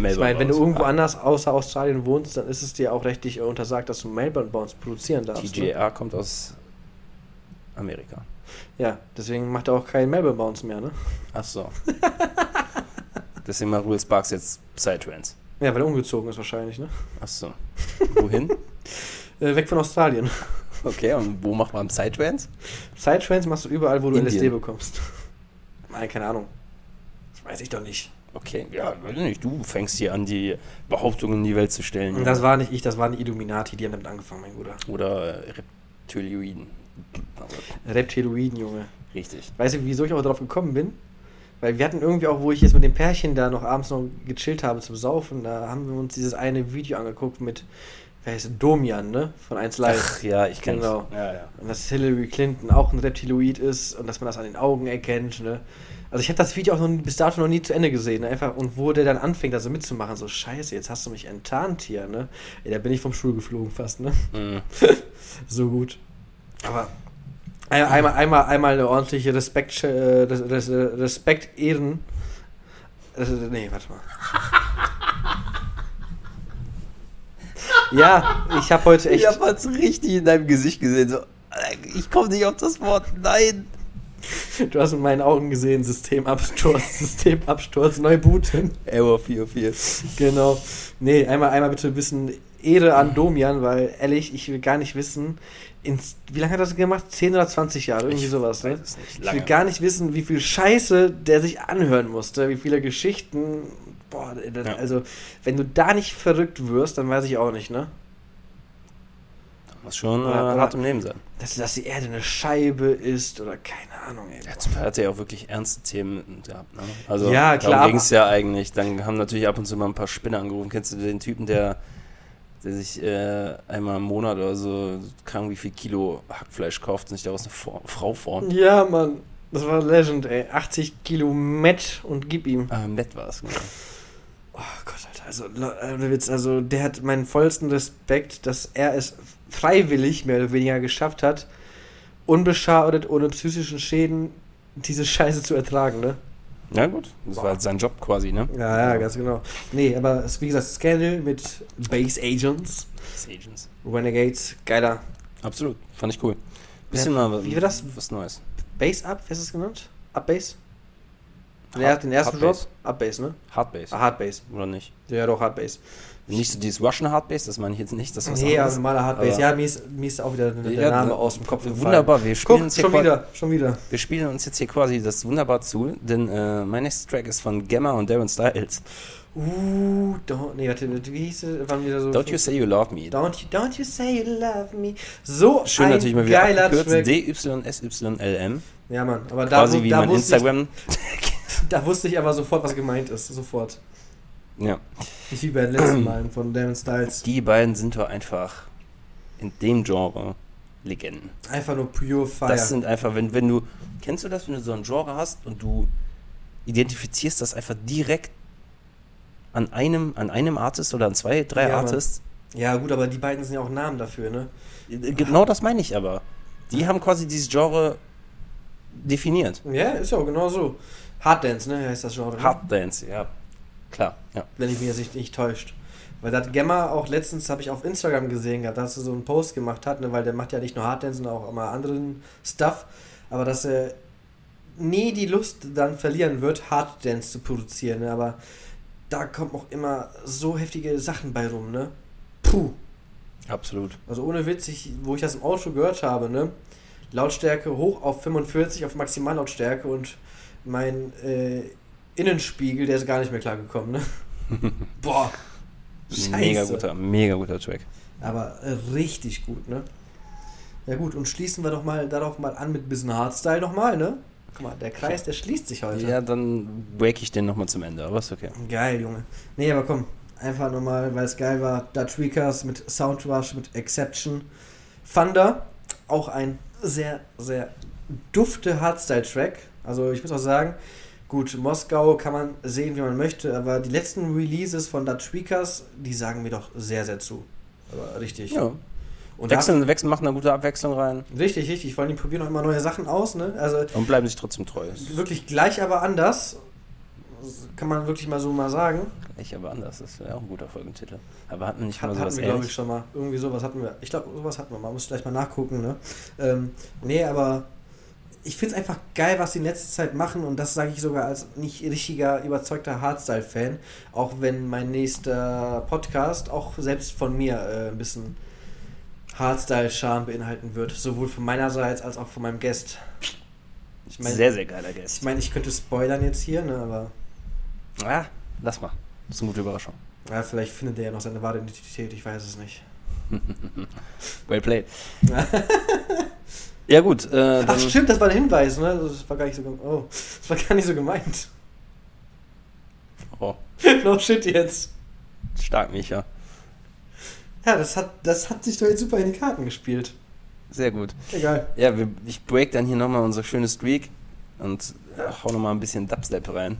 S1: Ich meine, wenn du irgendwo anders außer Australien wohnst, dann ist es dir auch rechtlich untersagt, dass du Melbourne Bounce produzieren darfst. Ne?
S2: TJR kommt aus Amerika.
S1: Ja, deswegen macht er auch keinen Melbourne Bounce mehr, ne?
S2: Ach so. Deswegen macht Will Sparks jetzt Psytrance.
S1: Ja, weil er umgezogen ist wahrscheinlich, ne?
S2: Ach so. Wohin?
S1: Äh, weg von Australien.
S2: Okay, und wo macht man Psytrance?
S1: Sidetrans machst du überall, wo du
S2: Indien.
S1: LSD bekommst. Nein, keine Ahnung. Das weiß ich doch nicht.
S2: Okay, ja, weiß nicht. Du fängst hier an, die Behauptungen in die Welt zu stellen.
S1: Das war nicht ich, das waren die Illuminati, die haben damit angefangen, mein Bruder.
S2: Oder äh, Reptilioiden. Aber
S1: Reptiloiden, Junge.
S2: Richtig.
S1: Weißt du, wieso ich auch darauf gekommen bin? Weil wir hatten irgendwie auch, wo ich jetzt mit dem Pärchen da noch abends noch gechillt habe zum Saufen, da haben wir uns dieses eine Video angeguckt mit, wer heißt es, Domian, ne? Von 1 Live.
S2: Ach ja, ich kenne
S1: Genau.
S2: Ja, ja.
S1: Und dass Hillary Clinton auch ein Reptiloid ist und dass man das an den Augen erkennt, ne? Also ich habe das Video auch noch, nie- bis dato noch nie zu Ende gesehen, ne? einfach und wo der dann anfängt, da so mitzumachen, so scheiße, jetzt hast du mich enttarnt hier, ne? Ey, da bin ich vom Stuhl geflogen fast, ne?
S2: Mhm.
S1: So gut. Aber einmal, einmal, einmal eine ordentliche Respekt, äh, Res- Res- Respekt, Ehren. Nee, warte mal. Ja, ich habe heute echt.
S2: Ich habe es richtig in deinem Gesicht gesehen. So, ich komme nicht auf das Wort. Nein.
S1: Du hast in meinen Augen gesehen, Systemabsturz, Systemabsturz, neu booten.
S2: Error 44.
S1: Genau. Nee, einmal, einmal bitte ein bisschen Ehre an Domian, weil ehrlich, ich will gar nicht wissen, ins, wie lange hat er das gemacht? 10 oder 20 Jahre, irgendwie
S2: Ich
S1: sowas, ne? Ich will gar nicht wissen, wie viel Scheiße der sich anhören musste, wie viele Geschichten. Boah, das-
S2: Ja.
S1: also, wenn du da nicht verrückt wirst, dann weiß ich auch nicht, ne?
S2: Muss schon äh, hart im Leben sein.
S1: Dass, dass die Erde eine Scheibe ist oder keine Ahnung, ey.
S2: Ja, zum Teil hat er ja auch wirklich ernste Themen gehabt. Ne? Also,
S1: Ja, klar,
S2: ging es ja eigentlich. Dann haben natürlich ab und zu mal ein paar Spinner angerufen. Kennst du den Typen, der, der sich äh, einmal im Monat oder so, krank wie viel Kilo Hackfleisch kauft und sich daraus eine For Frau formt?
S1: Ja, Mann. Das war Legend, ey. 80 Kilo Met und gib ihm.
S2: Ah, Matt war es. Genau.
S1: Oh Gott, Alter. Also, äh, Witz, also der hat meinen vollsten Respekt, dass er es freiwillig mehr oder weniger geschafft hat, unbeschadet, ohne psychischen Schäden, diese Scheiße zu ertragen, ne?
S2: Ja, gut. Das war halt sein Job quasi, ne?
S1: Ja, ja, ganz genau. Nee, aber wie gesagt, Scandal mit Base Agents,
S2: Space Agents.
S1: Renegades, geiler.
S2: Absolut. Fand ich cool. Bisschen
S1: Ja,
S2: mal
S1: wie war das?
S2: was Neues.
S1: Base Up, wie ist es genannt? Up Base? Den,
S2: Hard-
S1: er- den ersten
S2: Hard? Bass.
S1: Up Base, ne?
S2: Hardbase.
S1: Ah, Hard Base.
S2: Oder nicht?
S1: Ja, doch, Hard Base.
S2: Nicht so dieses Russian Hardbase, das meine ich jetzt nicht. Das ist was
S1: Nee,
S2: anderes.
S1: also normaler Hard Base.
S2: Aber-
S1: Ja, mir ist, mir ist auch wieder der
S2: Ja,
S1: Name aus dem Kopf gefallen.
S2: Wunderbar, wir spielen,
S1: Guck,
S2: uns hier
S1: schon wieder, schon wieder.
S2: wir spielen uns jetzt hier quasi das wunderbar zu, denn äh, mein nächster Track ist von Gemma und Darren Styles.
S1: Uh, don't, nee, warte, wie hieß es? Wann wieder so?
S2: Don't You Say You Love Me.
S1: Don't you, don't you say you love me. So
S2: Schön
S1: ein
S2: natürlich mal wieder
S1: geiler. Track.
S2: DYSYLM.
S1: Ja, Mann, aber da,
S2: Quasi
S1: wu-
S2: wie
S1: da,
S2: mein
S1: wusste
S2: Instagram.
S1: Ich, da wusste ich aber sofort, was gemeint ist. Sofort.
S2: Ja.
S1: Nicht wie bei den letzten Malen von Darren Styles.
S2: Die beiden sind doch einfach in dem Genre Legenden.
S1: Einfach nur pure Fire.
S2: Das sind einfach, wenn, wenn du, kennst du das, wenn du so ein Genre hast und du identifizierst das einfach direkt an einem, an einem Artist oder an zwei, drei
S1: Ja.
S2: Artists?
S1: ja, gut, aber die beiden sind ja auch Namen dafür, ne?
S2: Genau das meine ich aber. Die haben quasi dieses Genre definiert.
S1: Ja, ist ja auch genau so. Hard Dance, ne, heißt das Genre. ne?
S2: Hard Dance, ja. Klar, ja.
S1: wenn ich mich jetzt nicht, nicht täuscht. Weil da hat Gemma auch letztens, habe ich auf Instagram gesehen dass er so einen Post gemacht hat, ne, weil der macht ja nicht nur Harddance, sondern auch immer anderen Stuff, aber dass er nie die Lust dann verlieren wird, Harddance zu produzieren, ne, aber da kommen auch immer so heftige Sachen bei rum, ne? Puh.
S2: Absolut.
S1: Also ohne Witz, ich, wo ich das im Auto gehört habe, ne? Lautstärke hoch auf 45 auf Maximallautstärke und mein äh, Innenspiegel, der ist gar nicht mehr klargekommen, ne? Boah. Scheiße.
S2: Mega guter, mega guter Track.
S1: Aber äh, richtig gut, ne? Ja gut, und schließen wir doch mal darauf mal an mit ein bisschen Hardstyle nochmal, ne? Guck mal, der Kreis, der schließt sich heute.
S2: Ja, dann break ich den nochmal zum Ende, aber ist okay.
S1: Geil, Junge. Nee, aber komm, einfach nochmal, weil es geil war. Dutch Weekers mit Soundrush, mit Exception. Thunder, auch ein sehr, sehr dufte Hardstyle-Track. Also ich muss auch sagen, gut, Moskau kann man sehen, wie man möchte, aber die letzten Releases von Dutch Weekers, die sagen mir doch sehr, sehr zu. Aber richtig.
S2: Ja.
S1: Und da,
S2: Wechseln, wechseln, machen eine gute Abwechslung rein
S1: richtig, richtig. Vor allem, die probieren auch immer neue Sachen aus, ne? Also
S2: und bleiben sich trotzdem treu.
S1: wirklich gleich, aber anders. Das kann man wirklich mal so mal sagen.
S2: Ich aber anders, das wäre auch ein guter Folgentitel. Aber hatten wir nicht
S1: Hat,
S2: mal
S1: hatten
S2: sowas
S1: wir, glaube ich, schon mal. Irgendwie sowas hatten wir. Ich glaube, sowas hatten wir mal. Muss ich gleich mal nachgucken, ne? Ähm, nee, aber ich finde es einfach geil, was die in letzter Zeit machen und das sage ich sogar als nicht richtiger, überzeugter Hardstyle-Fan. Auch wenn mein nächster Podcast auch selbst von mir äh, ein bisschen Hardstyle-Charme beinhalten wird. Sowohl von meinerseits als auch von meinem Guest. Ich meine,
S2: sehr, sehr geiler
S1: ich,
S2: Guest.
S1: mein, ich könnte spoilern jetzt hier, ne? aber
S2: Ah, lass mal. Das ist eine gute Überraschung.
S1: ja, vielleicht findet er ja noch seine wahre Identität, ich weiß es nicht.
S2: Well played. ja gut, äh,
S1: Ach stimmt, das war ein Hinweis, ne? Das war gar nicht so, oh, das war gar nicht so gemeint.
S2: oh,
S1: no shit jetzt.
S2: stark, Micha.
S1: Ja, das hat, das hat sich doch jetzt super in die Karten gespielt.
S2: Sehr gut.
S1: Egal.
S2: Ja, wir, ich break dann hier nochmal unsere schöne Streak und äh, hau nochmal ein bisschen Dubstep rein.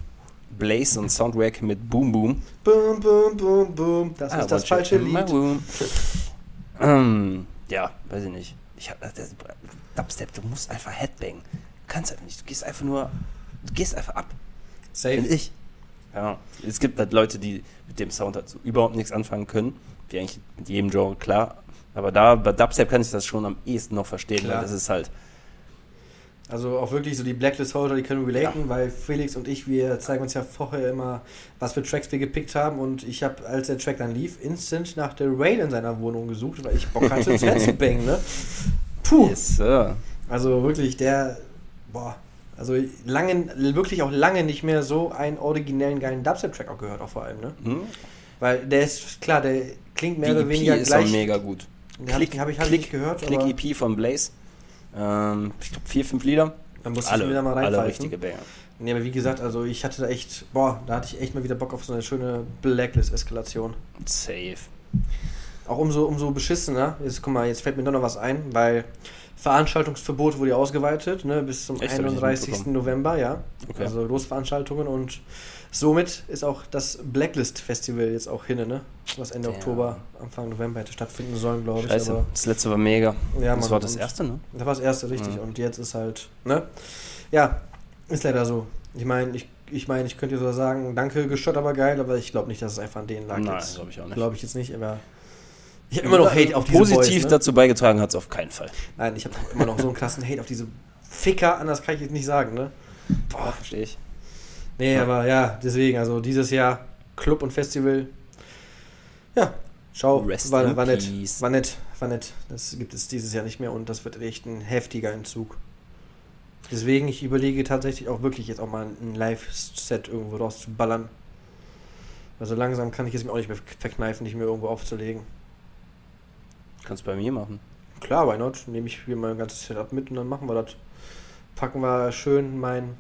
S2: Blaze und Soundwack mit Boom Boom.
S1: Boom, boom, boom, boom. Das
S2: Ah,
S1: ist das falsche Lied.
S2: room. Ähm, ja, weiß ich nicht. Ich hab, das, Dubstep, du musst einfach Headbang. Du kannst einfach nicht. Du gehst einfach nur. Du gehst einfach ab. Finde
S1: Safe.
S2: ich. Ja. Es gibt halt Leute, die mit dem Sound halt so überhaupt nichts anfangen können. Wie eigentlich mit jedem Genre, klar. Aber da, bei Dubstep kann ich das schon am ehesten noch verstehen,
S1: Klar.
S2: weil das ist halt.
S1: Also auch wirklich so die Blacklist-Holder, die können relaten, weil Felix und ich, wir zeigen uns ja vorher immer, was für Tracks wir gepickt haben und ich habe, als der Track dann lief, instant nach der Rail in seiner Wohnung gesucht, weil ich Bock hatte, zu bangen, ne? Puh.
S2: Yes.
S1: Also wirklich, der, boah, also lange, wirklich auch lange nicht mehr so einen originellen geilen Dubstep-Track auch gehört, auch vor allem, ne?
S2: Hm?
S1: Weil der ist, klar, der klingt mehr
S2: Die
S1: oder
S2: EP
S1: weniger
S2: ist
S1: gleich.
S2: mega gut.
S1: Den hab ich- hab ich halt nicht gehört,
S2: Click
S1: aber-
S2: EP von Blaze. Ähm, ich glaube vier, fünf Lieder.
S1: Da muss ich
S2: alle,
S1: mir da mal
S2: alle
S1: reinpfeifen.
S2: richtige Banger.
S1: Nee, aber wie gesagt, also ich hatte da echt, boah, da hatte ich echt mal wieder Bock auf so eine schöne Blacklist-Eskalation.
S2: Safe.
S1: Auch umso, umso beschissener. Jetzt guck mal, jetzt fällt mir doch noch was ein, weil Veranstaltungsverbot wurde ja ausgeweitet, ne, bis zum
S2: Echt? Hab ich nicht
S1: 31.
S2: mitbekommen.
S1: November, ja.
S2: Okay.
S1: Also Großveranstaltungen und somit ist auch das Blacklist-Festival jetzt auch hin, ne? Was Ende
S2: Ja.
S1: Oktober, Anfang November hätte stattfinden sollen, glaube ich.
S2: Scheiße. Das letzte war mega.
S1: Ja,
S2: das
S1: Mann,
S2: war das erste, ne?
S1: das war das erste, richtig.
S2: Ja.
S1: Und jetzt ist halt, ne? Ja, ist leider so. Ich meine, ich, ich meine, ich könnte so sagen, danke, Geschott, aber geil, aber ich glaube nicht, dass es einfach an denen lag
S2: Nein, glaube ich auch nicht.
S1: Glaube ich jetzt nicht, aber ich habe immer noch Hate auf diese
S2: Positiv
S1: Boys, ne?
S2: dazu beigetragen hat es auf keinen Fall.
S1: Nein, ich habe immer noch so einen krassen Hate auf diese Ficker, anders kann ich jetzt nicht sagen, ne?
S2: Boah, verstehe ich.
S1: Nee,
S2: Ja.
S1: aber ja, deswegen, also dieses Jahr Club und Festival, ja, schau,
S2: Rest
S1: war, war nett, war nett, war nett. Das gibt es dieses Jahr nicht mehr und das wird echt ein heftiger Entzug. Deswegen, ich überlege tatsächlich auch wirklich jetzt auch mal ein Live-Set irgendwo rauszuballern. Also langsam kann ich es mir auch nicht mehr verkneifen, nicht mehr irgendwo aufzulegen.
S2: Kannst bei mir machen.
S1: Klar, why not? Nehme ich hier mein ganzes Setup mit und dann machen wir das. Packen wir schön mein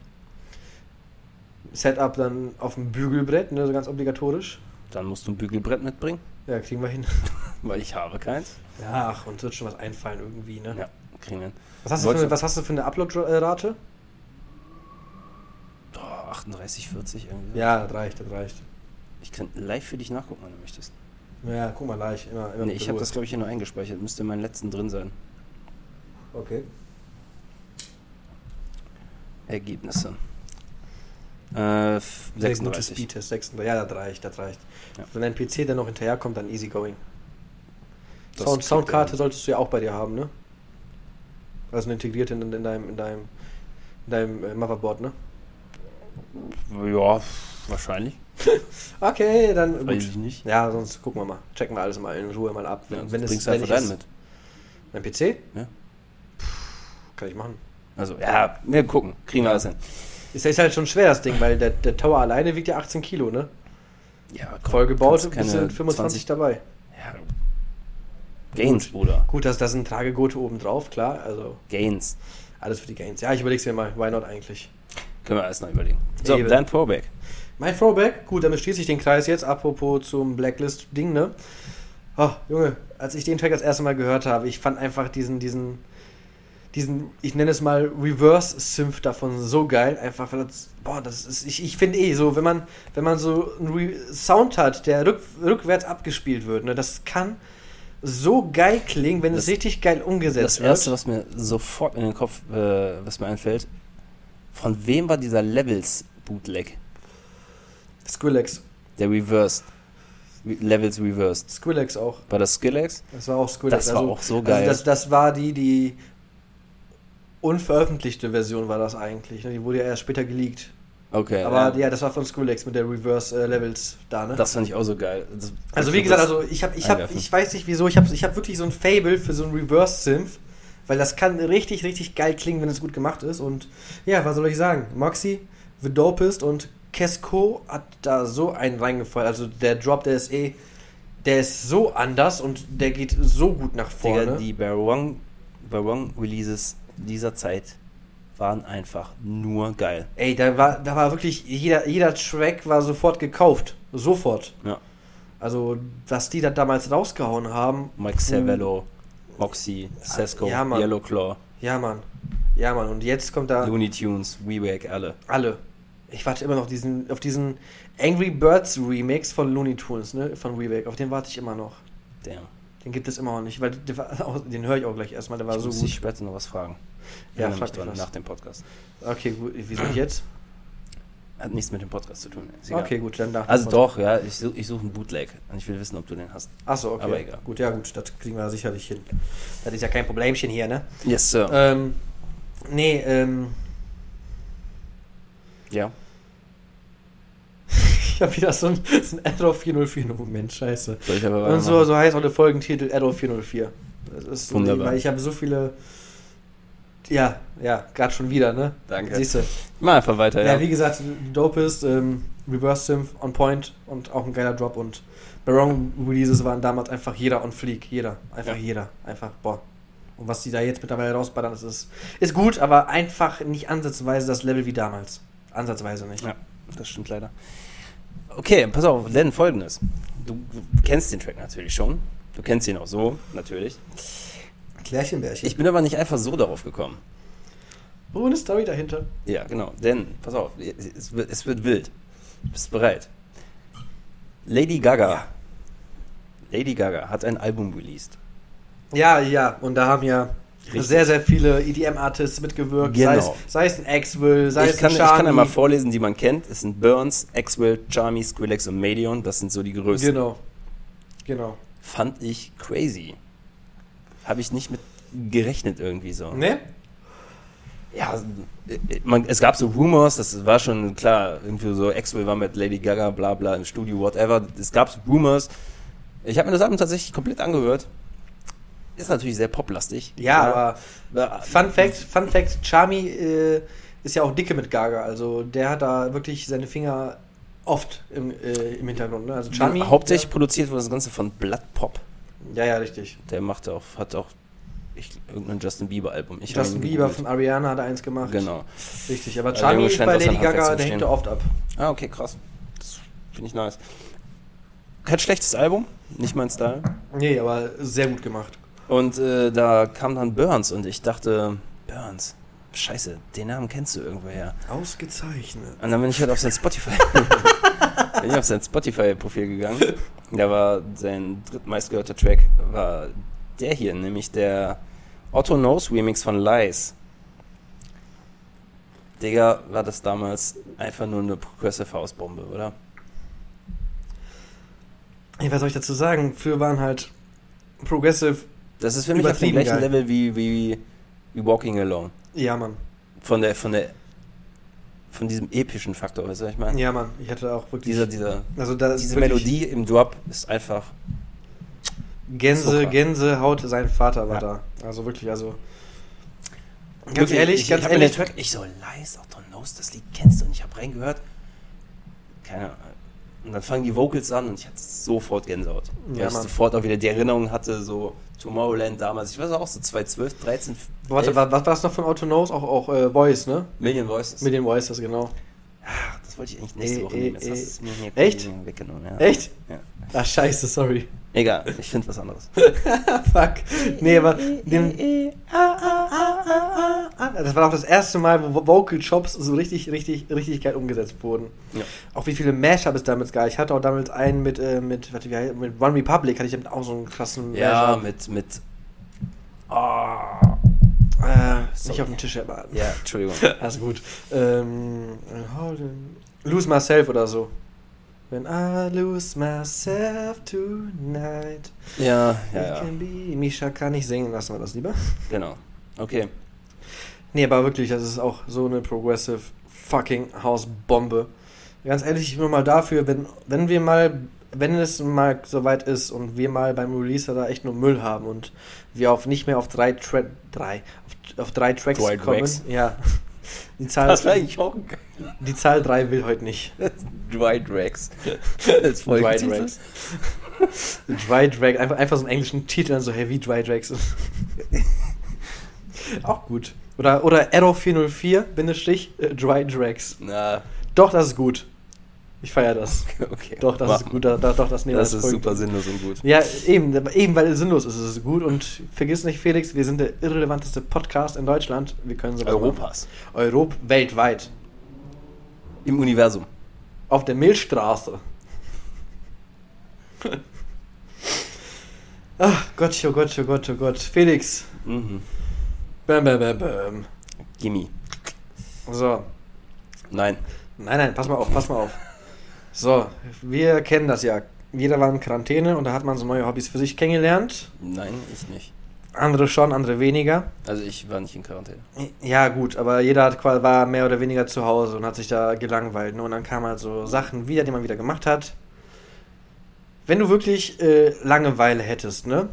S1: Setup dann auf dem Bügelbrett, ne, so ganz obligatorisch.
S2: Dann musst du ein Bügelbrett mitbringen,
S1: Ja, kriegen wir hin.
S2: weil ich habe keins.
S1: Ja, ach, und wird schon was einfallen irgendwie, ne?
S2: Ja, kriegen wir hin.
S1: Was, hast du für, was hast du für eine Upload-Rate?
S2: Oh, 38, 40 irgendwie.
S1: Ja, das reicht, das reicht.
S2: Ich kann live für dich nachgucken, wenn du möchtest.
S1: Ja, guck mal, leicht, immer, immer
S2: Nee, ich habe das, glaube ich, hier nur eingespeichert. Müsste in meinen letzten drin sein.
S1: Okay.
S2: Ergebnisse. Äh, f-
S1: Sehr gutes
S2: 36.
S1: Speedtest, 36. Ja, das reicht, das reicht.
S2: Ja.
S1: Wenn dein PC dann noch hinterherkommt, dann easy going. Sound, Soundkarte
S2: er.
S1: solltest du ja auch bei dir haben, ne? Also eine integrierte in, in deinem, in deinem, in deinem äh, Motherboard, ne?
S2: Ja, wahrscheinlich.
S1: Okay, dann
S2: Weiß
S1: gut.
S2: ich nicht.
S1: Ja, sonst gucken wir mal. Checken wir alles mal in Ruhe mal ab.
S2: Ja,
S1: Wenn,
S2: wenn
S1: wenn es
S2: bringst du einfach deinen mit.
S1: Mein PC?
S2: Ja.
S1: Kann ich machen.
S2: Also, ja, wir gucken. Kriegen wir alles hin.
S1: Ist, ist halt schon schwer, das Ding, weil der, der Tower alleine wiegt ja 18 Kilo, ne?
S2: Ja, komm,
S1: Voll gebaut,
S2: kannst
S1: bist
S2: keine
S1: du 25 dabei.
S2: Ja. Gains, Bruder.
S1: Gut, dass das ein Tragegurte oben drauf, klar. Also
S2: Gains.
S1: alles für die Gains. Ja, ich überleg's mir mal. Why not eigentlich?
S2: Können wir alles noch überlegen. So,
S1: Eben.
S2: dein Throwback.
S1: Mein Throwback, gut, damit schließe ich den Kreis jetzt, apropos zum Blacklist-Ding, ne? Oh, Junge, als ich den Track das erste Mal gehört habe, ich fand einfach diesen, diesen, diesen, ich nenne es mal Reverse-Synth davon so geil, einfach, weil das, boah, das ist, ich, ich finde eh so, wenn man, wenn man so einen Sound hat, der rück, rückwärts abgespielt wird, ne, das kann so geil klingen, wenn es
S2: Das-
S1: richtig geil umgesetzt
S2: Das
S1: wird.
S2: erste, was mir sofort in den Kopf, äh, was mir einfällt, von wem war dieser Levels Bootleg?
S1: Skrillex.
S2: Der Reversed. Re- Levels Reversed.
S1: Skrillex auch.
S2: War das Skrillex?
S1: Das war auch Skrillex.
S2: Das war auch so geil.
S1: Also das, das war die, die unveröffentlichte Version war das eigentlich. ne? Die wurde ja erst später geleakt.
S2: Okay.
S1: Aber
S2: ja.
S1: ja, das war von Skrillex mit der Reverse äh, Levels da, ne?
S2: Das fand ich auch so geil. Das,
S1: also wie gesagt, also ich habe ich
S2: einwerfen.
S1: ich weiß nicht wieso, ich habe ich habe wirklich so ein Fable für so ein Reverse Synth, weil das kann richtig richtig geil klingen, wenn es gut gemacht ist und ja, was soll ich sagen? Moxie, The Dopest und Kesko hat da so einen reingefallen. Also der Drop, der ist eh der ist so anders und der geht so gut nach
S2: Digga,
S1: vorne.
S2: die Barong, Barong Releases dieser Zeit waren einfach nur geil.
S1: Ey, da war, da war wirklich, jeder, jeder Track war sofort gekauft. Sofort.
S2: Ja.
S1: Also, was die da damals rausgehauen haben.
S2: Mike Cervello, Moxie, Sesko,
S1: Ja.
S2: Yellow Claw,
S1: Ja, Mann. Ja, Mann. Und jetzt kommt da
S2: Looney Tunes, WeWake, alle.
S1: alle. Ich warte immer noch diesen, auf diesen Angry Birds Remix von Looney Tunes, ne? Von Remake. Auf den warte ich immer noch.
S2: Damn.
S1: Den gibt es immer noch nicht, weil auch- den höre ich auch gleich erstmal. Der war
S2: ich
S1: so
S2: muss
S1: gut.
S2: dich später noch was fragen.
S1: Ja, frag
S2: dran nach dem Podcast.
S1: Okay, gut. Wieso jetzt?
S2: Hat nichts mit dem Podcast zu tun.
S1: Okay, gut, dann da.
S2: Also doch, ja, ich, such- ich suche einen Bootleg und ich will wissen, ob du den hast.
S1: Achso, okay.
S2: Aber egal.
S1: Gut, ja, gut. Das kriegen wir sicherlich hin. Das ist ja kein Problemchen hier, ne?
S2: Yes, Sir.
S1: Ähm, nee, ähm,
S2: ja.
S1: ich habe wieder so ein, so ein Arrow 404 Moment, scheiße.
S2: Soll ich aber
S1: Und so, so heißt auch der Folgentitel Arrow 404. Das ist
S2: Wunderbar.
S1: Weil ich habe so viele. Ja, ja, gerade schon wieder, ne?
S2: Danke.
S1: Siehst du.
S2: Mach einfach weiter,
S1: Ja,
S2: ja.
S1: wie gesagt, dope ist, ähm, Reverse Synth on Point und auch ein geiler Drop und Barong Releases waren damals einfach jeder on Fleek. Jeder. Einfach
S2: Ja.
S1: jeder. Einfach, boah. Und was die da jetzt mittlerweile rausballern, das ist, ist gut, aber einfach nicht ansatzweise das Level wie damals. Ansatzweise nicht.
S2: Ja, das stimmt leider. Okay, pass auf, denn folgendes. Du, kennst den Track natürlich schon. Du kennst ihn auch so, natürlich.
S1: Klärchenbärchen.
S2: Ich bin aber nicht einfach so darauf gekommen.
S1: Oh, eine Story dahinter.
S2: Ja, genau. Denn, pass auf, es wird, es wird wild. Bist du bereit? Lady Gaga. Lady Gaga hat ein Album released.
S1: Ja, ja, und da haben ja
S2: Richtig.
S1: sehr, sehr viele EDM-Artists mitgewirkt.
S2: Genau.
S1: Sei, es, sei es ein Axwell, sei
S2: Ich
S1: es
S2: kann,
S1: ein
S2: ich kann einmal vorlesen, die man kennt. Es sind Burns, Axwell, Charmy, Skrillex und Medion. Das sind so die größten.
S1: Genau. Genau.
S2: Fand ich crazy. Habe ich nicht mit gerechnet irgendwie so.
S1: Ne?
S2: Ja, man, es gab so Rumors, das war schon klar, irgendwie so, Axwell war mit Lady Gaga, bla bla, im Studio, whatever. Es gab so Rumors. Ich habe mir das Album tatsächlich komplett angehört. Ist natürlich sehr poplastig.
S1: Ja,
S2: Ja.
S1: aber Fun Fact, Fun Fact, Charmy äh, ist ja auch dicke mit Gaga. Also der hat da wirklich seine Finger oft im, äh, im Hintergrund. Ne? Also Charmy.
S2: Hauptsächlich produziert wurde das Ganze von Blood Pop.
S1: Ja, ja, richtig.
S2: Der macht auch, hat auch ich, irgendein Justin Bieber Album. Ich
S1: Justin Bieber von Ariana hat eins gemacht.
S2: Genau.
S1: Richtig, aber
S2: Also
S1: Charmy
S2: Junge
S1: ist bei Lady Gaga, der hängt oft ab.
S2: Ah, okay, krass. Das finde ich nice. Kein schlechtes Album, nicht mein Style.
S1: Nee, aber sehr gut gemacht.
S2: Und äh, da kam dann Burns und ich dachte, Burns, scheiße, den Namen kennst du irgendwoher.
S1: Ausgezeichnet.
S2: Und dann bin ich halt auf sein Spotify. bin ich auf sein Spotify-Profil gegangen. Da war sein drittmeistgehörter Track war der hier, nämlich der Otto Knows Remix von Lies. Digga, war das damals einfach nur eine Progressive House Bombe, oder?
S1: Hey, was soll ich dazu sagen? Früher waren halt Progressive.
S2: Das ist für mich auf dem gleichen
S1: geil.
S2: Level wie, wie, wie Walking Alone.
S1: Ja, Mann.
S2: Von der, von der, von diesem epischen Faktor, weißt du, was ich meine?
S1: Ja, Mann. Ich hatte auch wirklich.
S2: Dieser, dieser,
S1: also
S2: diese Melodie im Drop ist einfach
S1: Gänse,
S2: Zucker.
S1: Gänsehaut, sein Vater war
S2: Ja.
S1: da. Also wirklich, also. Ganz
S2: Wirklich,
S1: ehrlich,
S2: ich,
S1: ganz
S2: ich
S1: ehrlich.
S2: Track, ich so, Lies, Otto Knows, das Lied kennst du und ich habe reingehört. Keine Ahnung. Und dann fangen die Vocals an und ich hatte sofort Gänsehaut.
S1: Ja,
S2: weil ich
S1: Mann.
S2: sofort auch wieder die Erinnerung hatte, so Tomorrowland damals. Ich weiß auch, so 2012, 13,
S1: Warte,
S2: 11,
S1: was, was war das noch von Auto Knows? Auch, auch äh, Voice, ne?
S2: Million Voices.
S1: Den Voices, genau.
S2: Ach, das wollte ich eigentlich nächste Woche
S1: eh,
S2: nehmen. Jetzt hast du es mir hier
S1: Echt?
S2: weggenommen. Ja.
S1: Echt?
S2: Ja.
S1: Ach, scheiße, sorry.
S2: Egal, ich finde was anderes.
S1: Fuck. Nee, aber den, das war auch das erste Mal, wo Vocal Chops so richtig, richtig, richtig geil umgesetzt wurden.
S2: Ja.
S1: Auch wie viele Mashup es damals gab. Ich hatte auch damals einen mit, äh, mit, warte, wie heißt, mit One Republic, hatte ich damit auch so einen krassen
S2: Ja,
S1: Mashup.
S2: mit, mit. Oh,
S1: Äh, nicht auf dem Tisch aber.
S2: ja, Entschuldigung.
S1: Also gut. Ähm, Lose Myself oder so. When I lose myself tonight.
S2: Ja, ja, ja.
S1: can be. Misha kann nicht singen, lassen wir das lieber.
S2: Genau. Okay.
S1: Nee, aber wirklich, das ist auch so eine progressive fucking Hausbombe. Ganz ehrlich, nur mal dafür, wenn, wenn wir mal, wenn es mal soweit ist und wir mal beim Releaser da echt nur Müll haben und wir auf nicht mehr auf drei, Tra drei, auf, auf drei Tracks
S2: Drei
S1: kommen.
S2: Tracks.
S1: Ja. Die Zahl,
S2: Das war eigentlich auch geil.
S1: die Zahl 3 will heute nicht.
S2: Dry Drags. Als
S1: Dry
S2: Folgentitel.
S1: Drags. Dry Drag, einfach, einfach so einen englischen Titel, dann so Heavy Dry Drags. Auch gut. Oder, oder Arrow 404, Bindestrich, äh, Dry Drags.
S2: Na,
S1: Doch, das ist gut. Ich feiere das.
S2: okay.
S1: Doch, das
S2: Mach
S1: ist gut. Da, da, doch, das nehmen wir
S2: Das ist super sinnlos und gut.
S1: Ja, eben, eben weil es sinnlos ist, ist es gut. Und vergiss nicht, Felix, wir sind der irrelevanteste Podcast in Deutschland. Wir können sowas
S2: Europas.
S1: Europ, weltweit.
S2: Im Universum.
S1: Auf der Milchstraße. Ach Gott, oh Gott, oh Gott, oh Gott. Felix.
S2: Mhm.
S1: Bam, bam, bam, bam.
S2: Gimme.
S1: So.
S2: Nein.
S1: Nein, nein, pass mal auf, pass mal auf. So, wir kennen das ja. Jeder war in Quarantäne und da hat man so neue Hobbys für sich kennengelernt.
S2: Nein, ich nicht.
S1: Andere schon, andere weniger.
S2: Also ich war nicht in Quarantäne.
S1: Ja, gut, aber jeder hat, war mehr oder weniger zu Hause und hat sich da gelangweilt. Ne? Und dann kamen halt so Sachen wieder, die man wieder gemacht hat. Wenn du wirklich äh, Langeweile hättest, ne?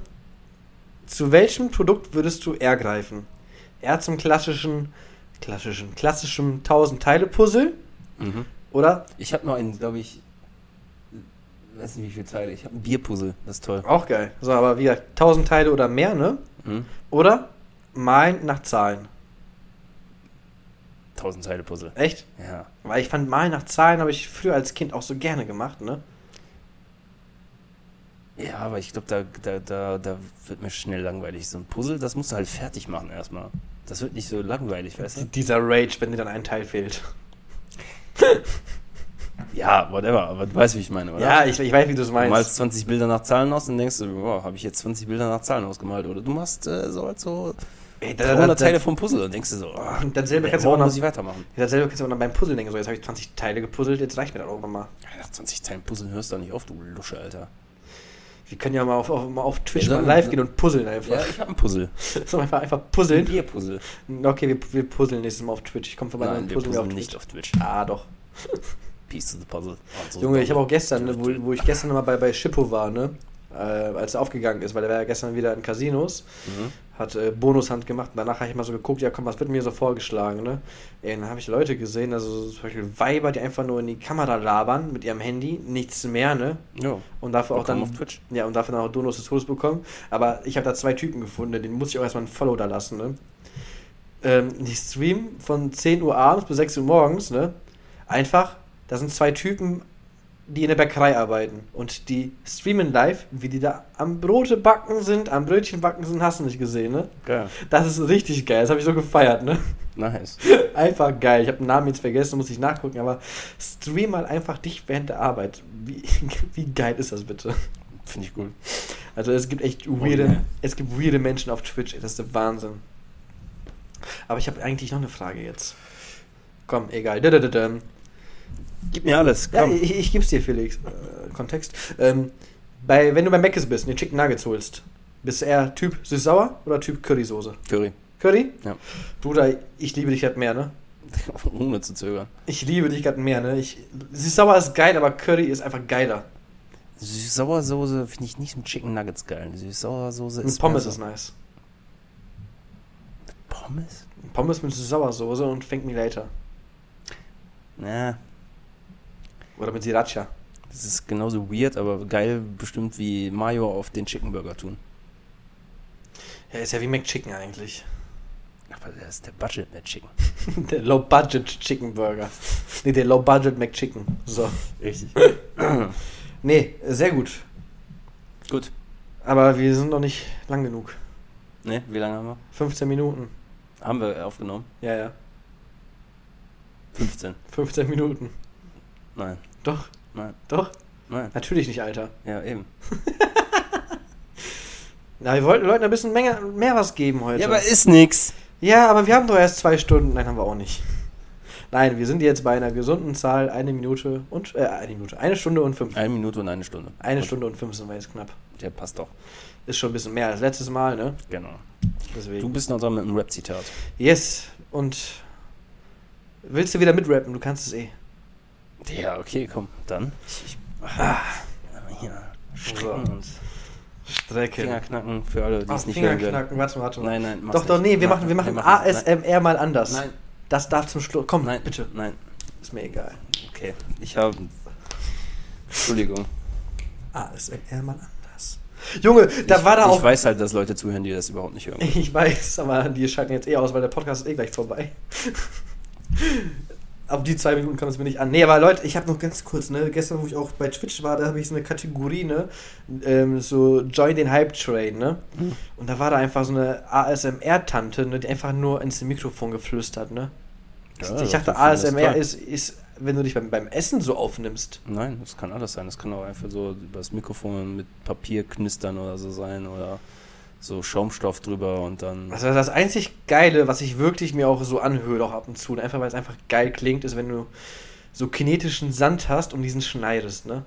S1: Zu welchem Produkt würdest du eher greifen? Eher zum klassischen, klassischen, klassischen 1000-Teile-Puzzle?
S2: Mhm.
S1: Oder?
S2: Ich habe noch einen, glaube ich, weiß nicht wie viele Teile. Ich habe ein Bierpuzzle, das ist toll.
S1: Auch geil. So, aber wie gesagt, 1000 Teile oder mehr, ne?
S2: Mhm.
S1: Oder malen nach Zahlen.
S2: 1000 Teile Puzzle.
S1: Echt?
S2: Ja.
S1: Weil ich fand, malen nach Zahlen habe ich früher als Kind auch so gerne gemacht, ne?
S2: Ja, aber ich glaube, da, da, da, da wird mir schnell langweilig. So ein Puzzle, das musst du halt fertig machen erstmal. Das wird nicht so langweilig, weißt du?
S1: Dieser Rage, wenn dir dann ein Teil fehlt.
S2: Ja, whatever, aber du weißt, wie ich meine, oder?
S1: Ja, ich, ich weiß, wie du es
S2: Du
S1: meinst.
S2: malst 20 Bilder nach Zahlen aus und denkst du, boah, habe ich jetzt 20 Bilder nach Zahlen ausgemalt? Oder du machst äh, so halt so
S1: Ey,
S2: 300 Teile vom Puzzle und denkst du so, oh,
S1: dasselbe kannst du auch noch,
S2: muss ich weitermachen.
S1: dasselbe kannst du auch noch beim Puzzle denken. So, jetzt habe ich 20 Teile gepuzzelt, jetzt reicht mir das irgendwann mal.
S2: Ja, nach 20 Teilen Puzzeln hörst du doch nicht auf, du Lusche, Alter.
S1: Wir können ja mal auf, auf, mal auf Twitch
S2: Ja,
S1: mal live gehen und puzzeln einfach.
S2: Ja, ich habe ein Puzzle.
S1: So einfach, einfach
S2: Ein
S1: puzzeln.
S2: Bierpuzzle.
S1: Okay, wir, wir puzzeln nächstes Mal auf Twitch. Ich komme vorbei
S2: Nein,
S1: und
S2: wir
S1: puzzeln
S2: puzzeln
S1: auf
S2: nicht auf Twitch.
S1: Ah, doch.
S2: Piece to the Puzzle. Also,
S1: Junge, ich habe auch gestern, ne, wo, wo ich gestern mal bei, bei Schippo war, ne? Äh, als er aufgegangen ist, weil er war ja gestern wieder in Casinos,
S2: Mhm.
S1: Hat äh, Bonushand gemacht und danach habe ich mal so geguckt, ja komm, was wird mir so vorgeschlagen, ne? Ey, dann habe ich Leute gesehen, also zum Beispiel Weiber, die einfach nur in die Kamera labern mit ihrem Handy, nichts mehr, ne?
S2: Ja.
S1: Und dafür auch dann
S2: auf Twitch.
S1: Ja, und dafür dann auch Donos des Todes bekommen. Aber ich habe da zwei Typen gefunden, den muss ich auch erstmal ein Follow da lassen, ne? Ähm, die streamen von 10 Uhr abends bis 6 Uhr morgens, ne? Einfach, da sind zwei Typen, die in der Bäckerei arbeiten. Und die streamen live, wie die da am Brote backen sind, am Brötchen backen sind, hast du nicht gesehen, ne?
S2: Geil.
S1: Das ist richtig geil, das habe ich so gefeiert, ne?
S2: Nice.
S1: Einfach geil. Ich habe den Namen jetzt vergessen, muss ich nachgucken, aber stream mal einfach dich während der Arbeit. Wie, wie geil ist das bitte?
S2: Finde ich gut.
S1: Also es gibt echt weirde,
S2: ja.
S1: es gibt weirde Menschen auf Twitch, das ist der Wahnsinn. Aber ich habe eigentlich noch eine Frage jetzt. Komm, egal.
S2: Gib mir alles,
S1: Ja,
S2: komm.
S1: ich, ich geb's dir, Felix. Äh, Kontext. Ähm, bei, wenn du beim Meckes bist und dir Chicken Nuggets holst, bist du eher Typ süß-sauer oder Typ Currysoße?
S2: Curry.
S1: Curry?
S2: Ja.
S1: Bruder, ich liebe dich halt mehr, ne?
S2: Ohne zu zögern.
S1: Ich liebe dich gerade mehr, ne? Ich, süß-sauer ist geil, aber Curry ist einfach geiler.
S2: Süß-Sauersoße finde ich nicht mit Chicken Nuggets geil. Süß-Sauersoße ist.
S1: Pommes
S2: mehr
S1: ist nice.
S2: Pommes?
S1: Pommes mit Sauersoße und Thank Me Later.
S2: Na,
S1: Oder mit Sriracha.
S2: das ist genauso weird, aber geil bestimmt wie Mayo auf den Chicken Burger tun.
S1: Ja, ist ja wie McChicken eigentlich.
S2: Aber das ist der Budget mit Chicken.
S1: Der Low-Budget Chicken Burger. Nee, der Low-Budget McChicken. So.
S2: Richtig.
S1: Nee, sehr gut.
S2: Gut.
S1: Aber wir sind noch nicht lang genug.
S2: Ne, wie lange haben wir?
S1: 15 Minuten.
S2: Haben wir aufgenommen?
S1: Ja, ja.
S2: 15.
S1: 15 Minuten.
S2: Nein,
S1: Doch,
S2: nein,
S1: doch.
S2: nein.
S1: Natürlich nicht, Alter.
S2: Ja, eben.
S1: Na, wir wollten Leuten ein bisschen mehr, mehr was geben heute.
S2: Ja, aber ist nix.
S1: ja, aber wir haben doch erst zwei Stunden. Nein, haben wir auch nicht. Nein, wir sind jetzt bei einer gesunden Zahl, eine Minute und, äh, eine Minute, eine Stunde und fünf.
S2: Eine Minute und eine Stunde.
S1: Eine
S2: und,
S1: Stunde und fünf sind wir jetzt knapp.
S2: Der passt doch.
S1: Ist schon ein bisschen mehr als letztes Mal, ne?
S2: Genau.
S1: Deswegen.
S2: Du bist noch dran mit einem Rap-Zitat.
S1: Yes, und willst du wieder mitrappen? Du kannst es eh.
S2: Ja, okay, komm, dann. Ich, ich,
S1: Ah,
S2: hier,
S1: So.
S2: strecken und
S1: Strecke.
S2: Finger knacken für alle, die
S1: Ach,
S2: es nicht
S1: Finger
S2: hören
S1: knacken, warte, warte.
S2: Nein, nein,
S1: Doch, doch,
S2: nicht.
S1: nee, wir
S2: Mach-
S1: machen, wir machen
S2: mach nicht.
S1: ASMR mal anders.
S2: Nein,
S1: Das darf zum Schluss. Komm,
S2: nein,
S1: bitte.
S2: Nein,
S1: Ist mir egal.
S2: okay. Ich habe. Entschuldigung.
S1: ASMR mal anders. Junge, da
S2: ich,
S1: war da
S2: Ich
S1: auch.
S2: weiß halt, dass Leute zuhören, die das überhaupt nicht hören.
S1: Ich weiß, aber die schalten jetzt eh aus, weil der Podcast ist eh gleich vorbei. Auf die zwei Minuten kommt es mir nicht an. Nee, aber Leute, ich habe noch ganz kurz, ne, gestern, wo ich auch bei Twitch war, da habe ich so eine Kategorie, ne, ähm, so Join den Hype Train, ne.
S2: Hm.
S1: Und da war da einfach so eine ASMR-Tante, ne, die einfach nur ins Mikrofon geflüstert, ne.
S2: Ja,
S1: ich dachte, ASMR ist, ist, wenn du dich beim, beim Essen so aufnimmst.
S2: Nein, das kann alles sein. Das kann auch einfach so über das Mikrofon mit Papier knistern oder so sein oder so Schaumstoff drüber und dann.
S1: Also das einzig Geile, was ich wirklich mir auch so anhöre, auch ab und zu, einfach weil es einfach geil klingt, ist, wenn du so kinetischen Sand hast und diesen schneidest, ne?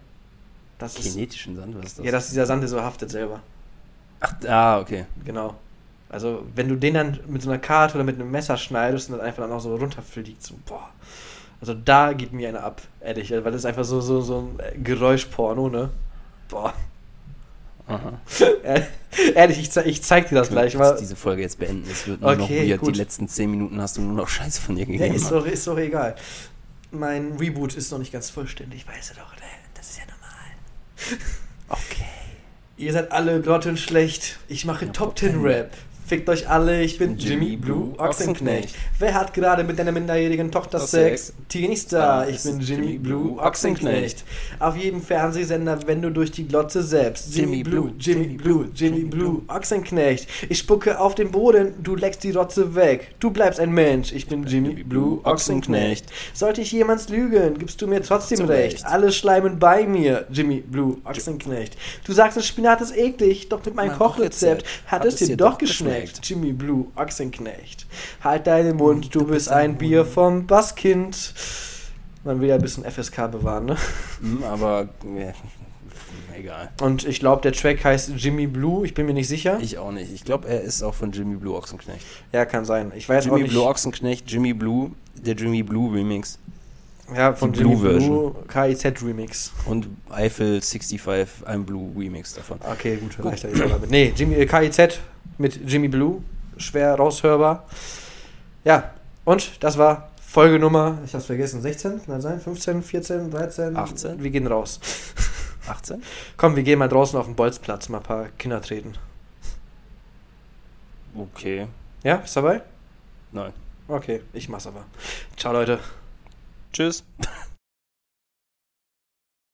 S1: Das ist,
S2: Kinetischen Sand, was ist das?
S1: ja, dass dieser Sand so haftet selber.
S2: Ach, ah, okay.
S1: Genau. Also, wenn du den dann mit so einer Karte oder mit einem Messer schneidest und dann einfach dann auch so runterfliegt, so, boah. Also, da geht mir einer ab, ehrlich, weil das ist einfach so, so, so ein Geräuschporno, ne? Boah.
S2: Aha.
S1: ehrlich, ich, zeig, ich zeig dir das gleich,
S2: Ich muss
S1: weil.
S2: diese Folge jetzt beenden. Es wird nur noch
S1: Okay,
S2: weird.
S1: gut.
S2: Die letzten 10 Minuten hast du nur noch Scheiße von dir gegeben.
S1: ist doch, ist doch egal. Mein Reboot ist noch nicht ganz vollständig, weißt du doch, ne? Das ist ja normal.
S2: okay.
S1: Ihr seid alle grottenschlecht. Ich mache
S2: Ja,
S1: Top
S2: Top
S1: 10
S2: Ten.
S1: Rap. Fickt euch alle, ich bin
S2: Jimmy
S1: Jimmy Blue Ochsenknecht.
S2: Ochsenknecht.
S1: Wer hat gerade mit deiner minderjährigen Tochter
S2: Das
S1: Sex?
S2: Sex.
S1: Teenie-Star, ich bin Jimmy
S2: Jimmy
S1: Blue Ochsenknecht. Auf jedem Fernsehsender, wenn du durch die Glotze selbst. Jimmy
S2: Jimmy
S1: Blue, Jimmy Blue, Jimmy Blue. Ochsenknecht. Ich spucke auf den Boden, du leckst die Rotze weg. Du bleibst ein Mensch, ich bin Jimmy Blue Ochsenknecht. Sollte ich jemals lügen, gibst du mir trotzdem
S2: recht.
S1: Alle schleimen bei mir, Jimmy Blue Ochsenknecht. Du sagst, das Spinat ist eklig, doch mit meinem
S2: Mein
S1: Kochrezept
S2: Kochrezept
S1: hat es dir doch geschmeckt. Jimmy Blue Ochsenknecht. Halt deinen Mund, du bist ein Bier vom Basskind. Man will ja ein bisschen FSK bewahren, ne?
S2: Hm, aber ja, egal.
S1: Und ich glaube, der Track heißt Jimmy Blue, ich bin mir nicht sicher.
S2: Ich auch nicht. Ich glaube, er ist auch von Jimmy Blue Ochsenknecht.
S1: ja, kann sein. Ich weiß auch
S2: Jimmy
S1: nicht.
S2: Blue Ochsenknecht, Jimmy Blue, der Jimmy Blue Remix
S1: ja, von
S2: die
S1: Jimmy
S2: Blue
S1: Blue KIZ Remix.
S2: und Eiffel 65, ein Blue Remix davon.
S1: Okay, gut, reicht ja jetzt auch damit. Nee, Jimmy, äh, KIZ mit Jimmy Blue, schwer raushörbar. Ja, und das war Folgenummer, ich hab's vergessen, 16, kann das sein? 15, 14, 13?
S2: 18?
S1: Wir gehen raus.
S2: 18?
S1: Komm, wir gehen mal draußen auf den Bolzplatz, mal ein paar Kinder treten.
S2: Okay.
S1: Ja, bist du dabei?
S2: Nein.
S1: Okay, ich mach's aber. Ciao, Leute.
S2: Tschüss.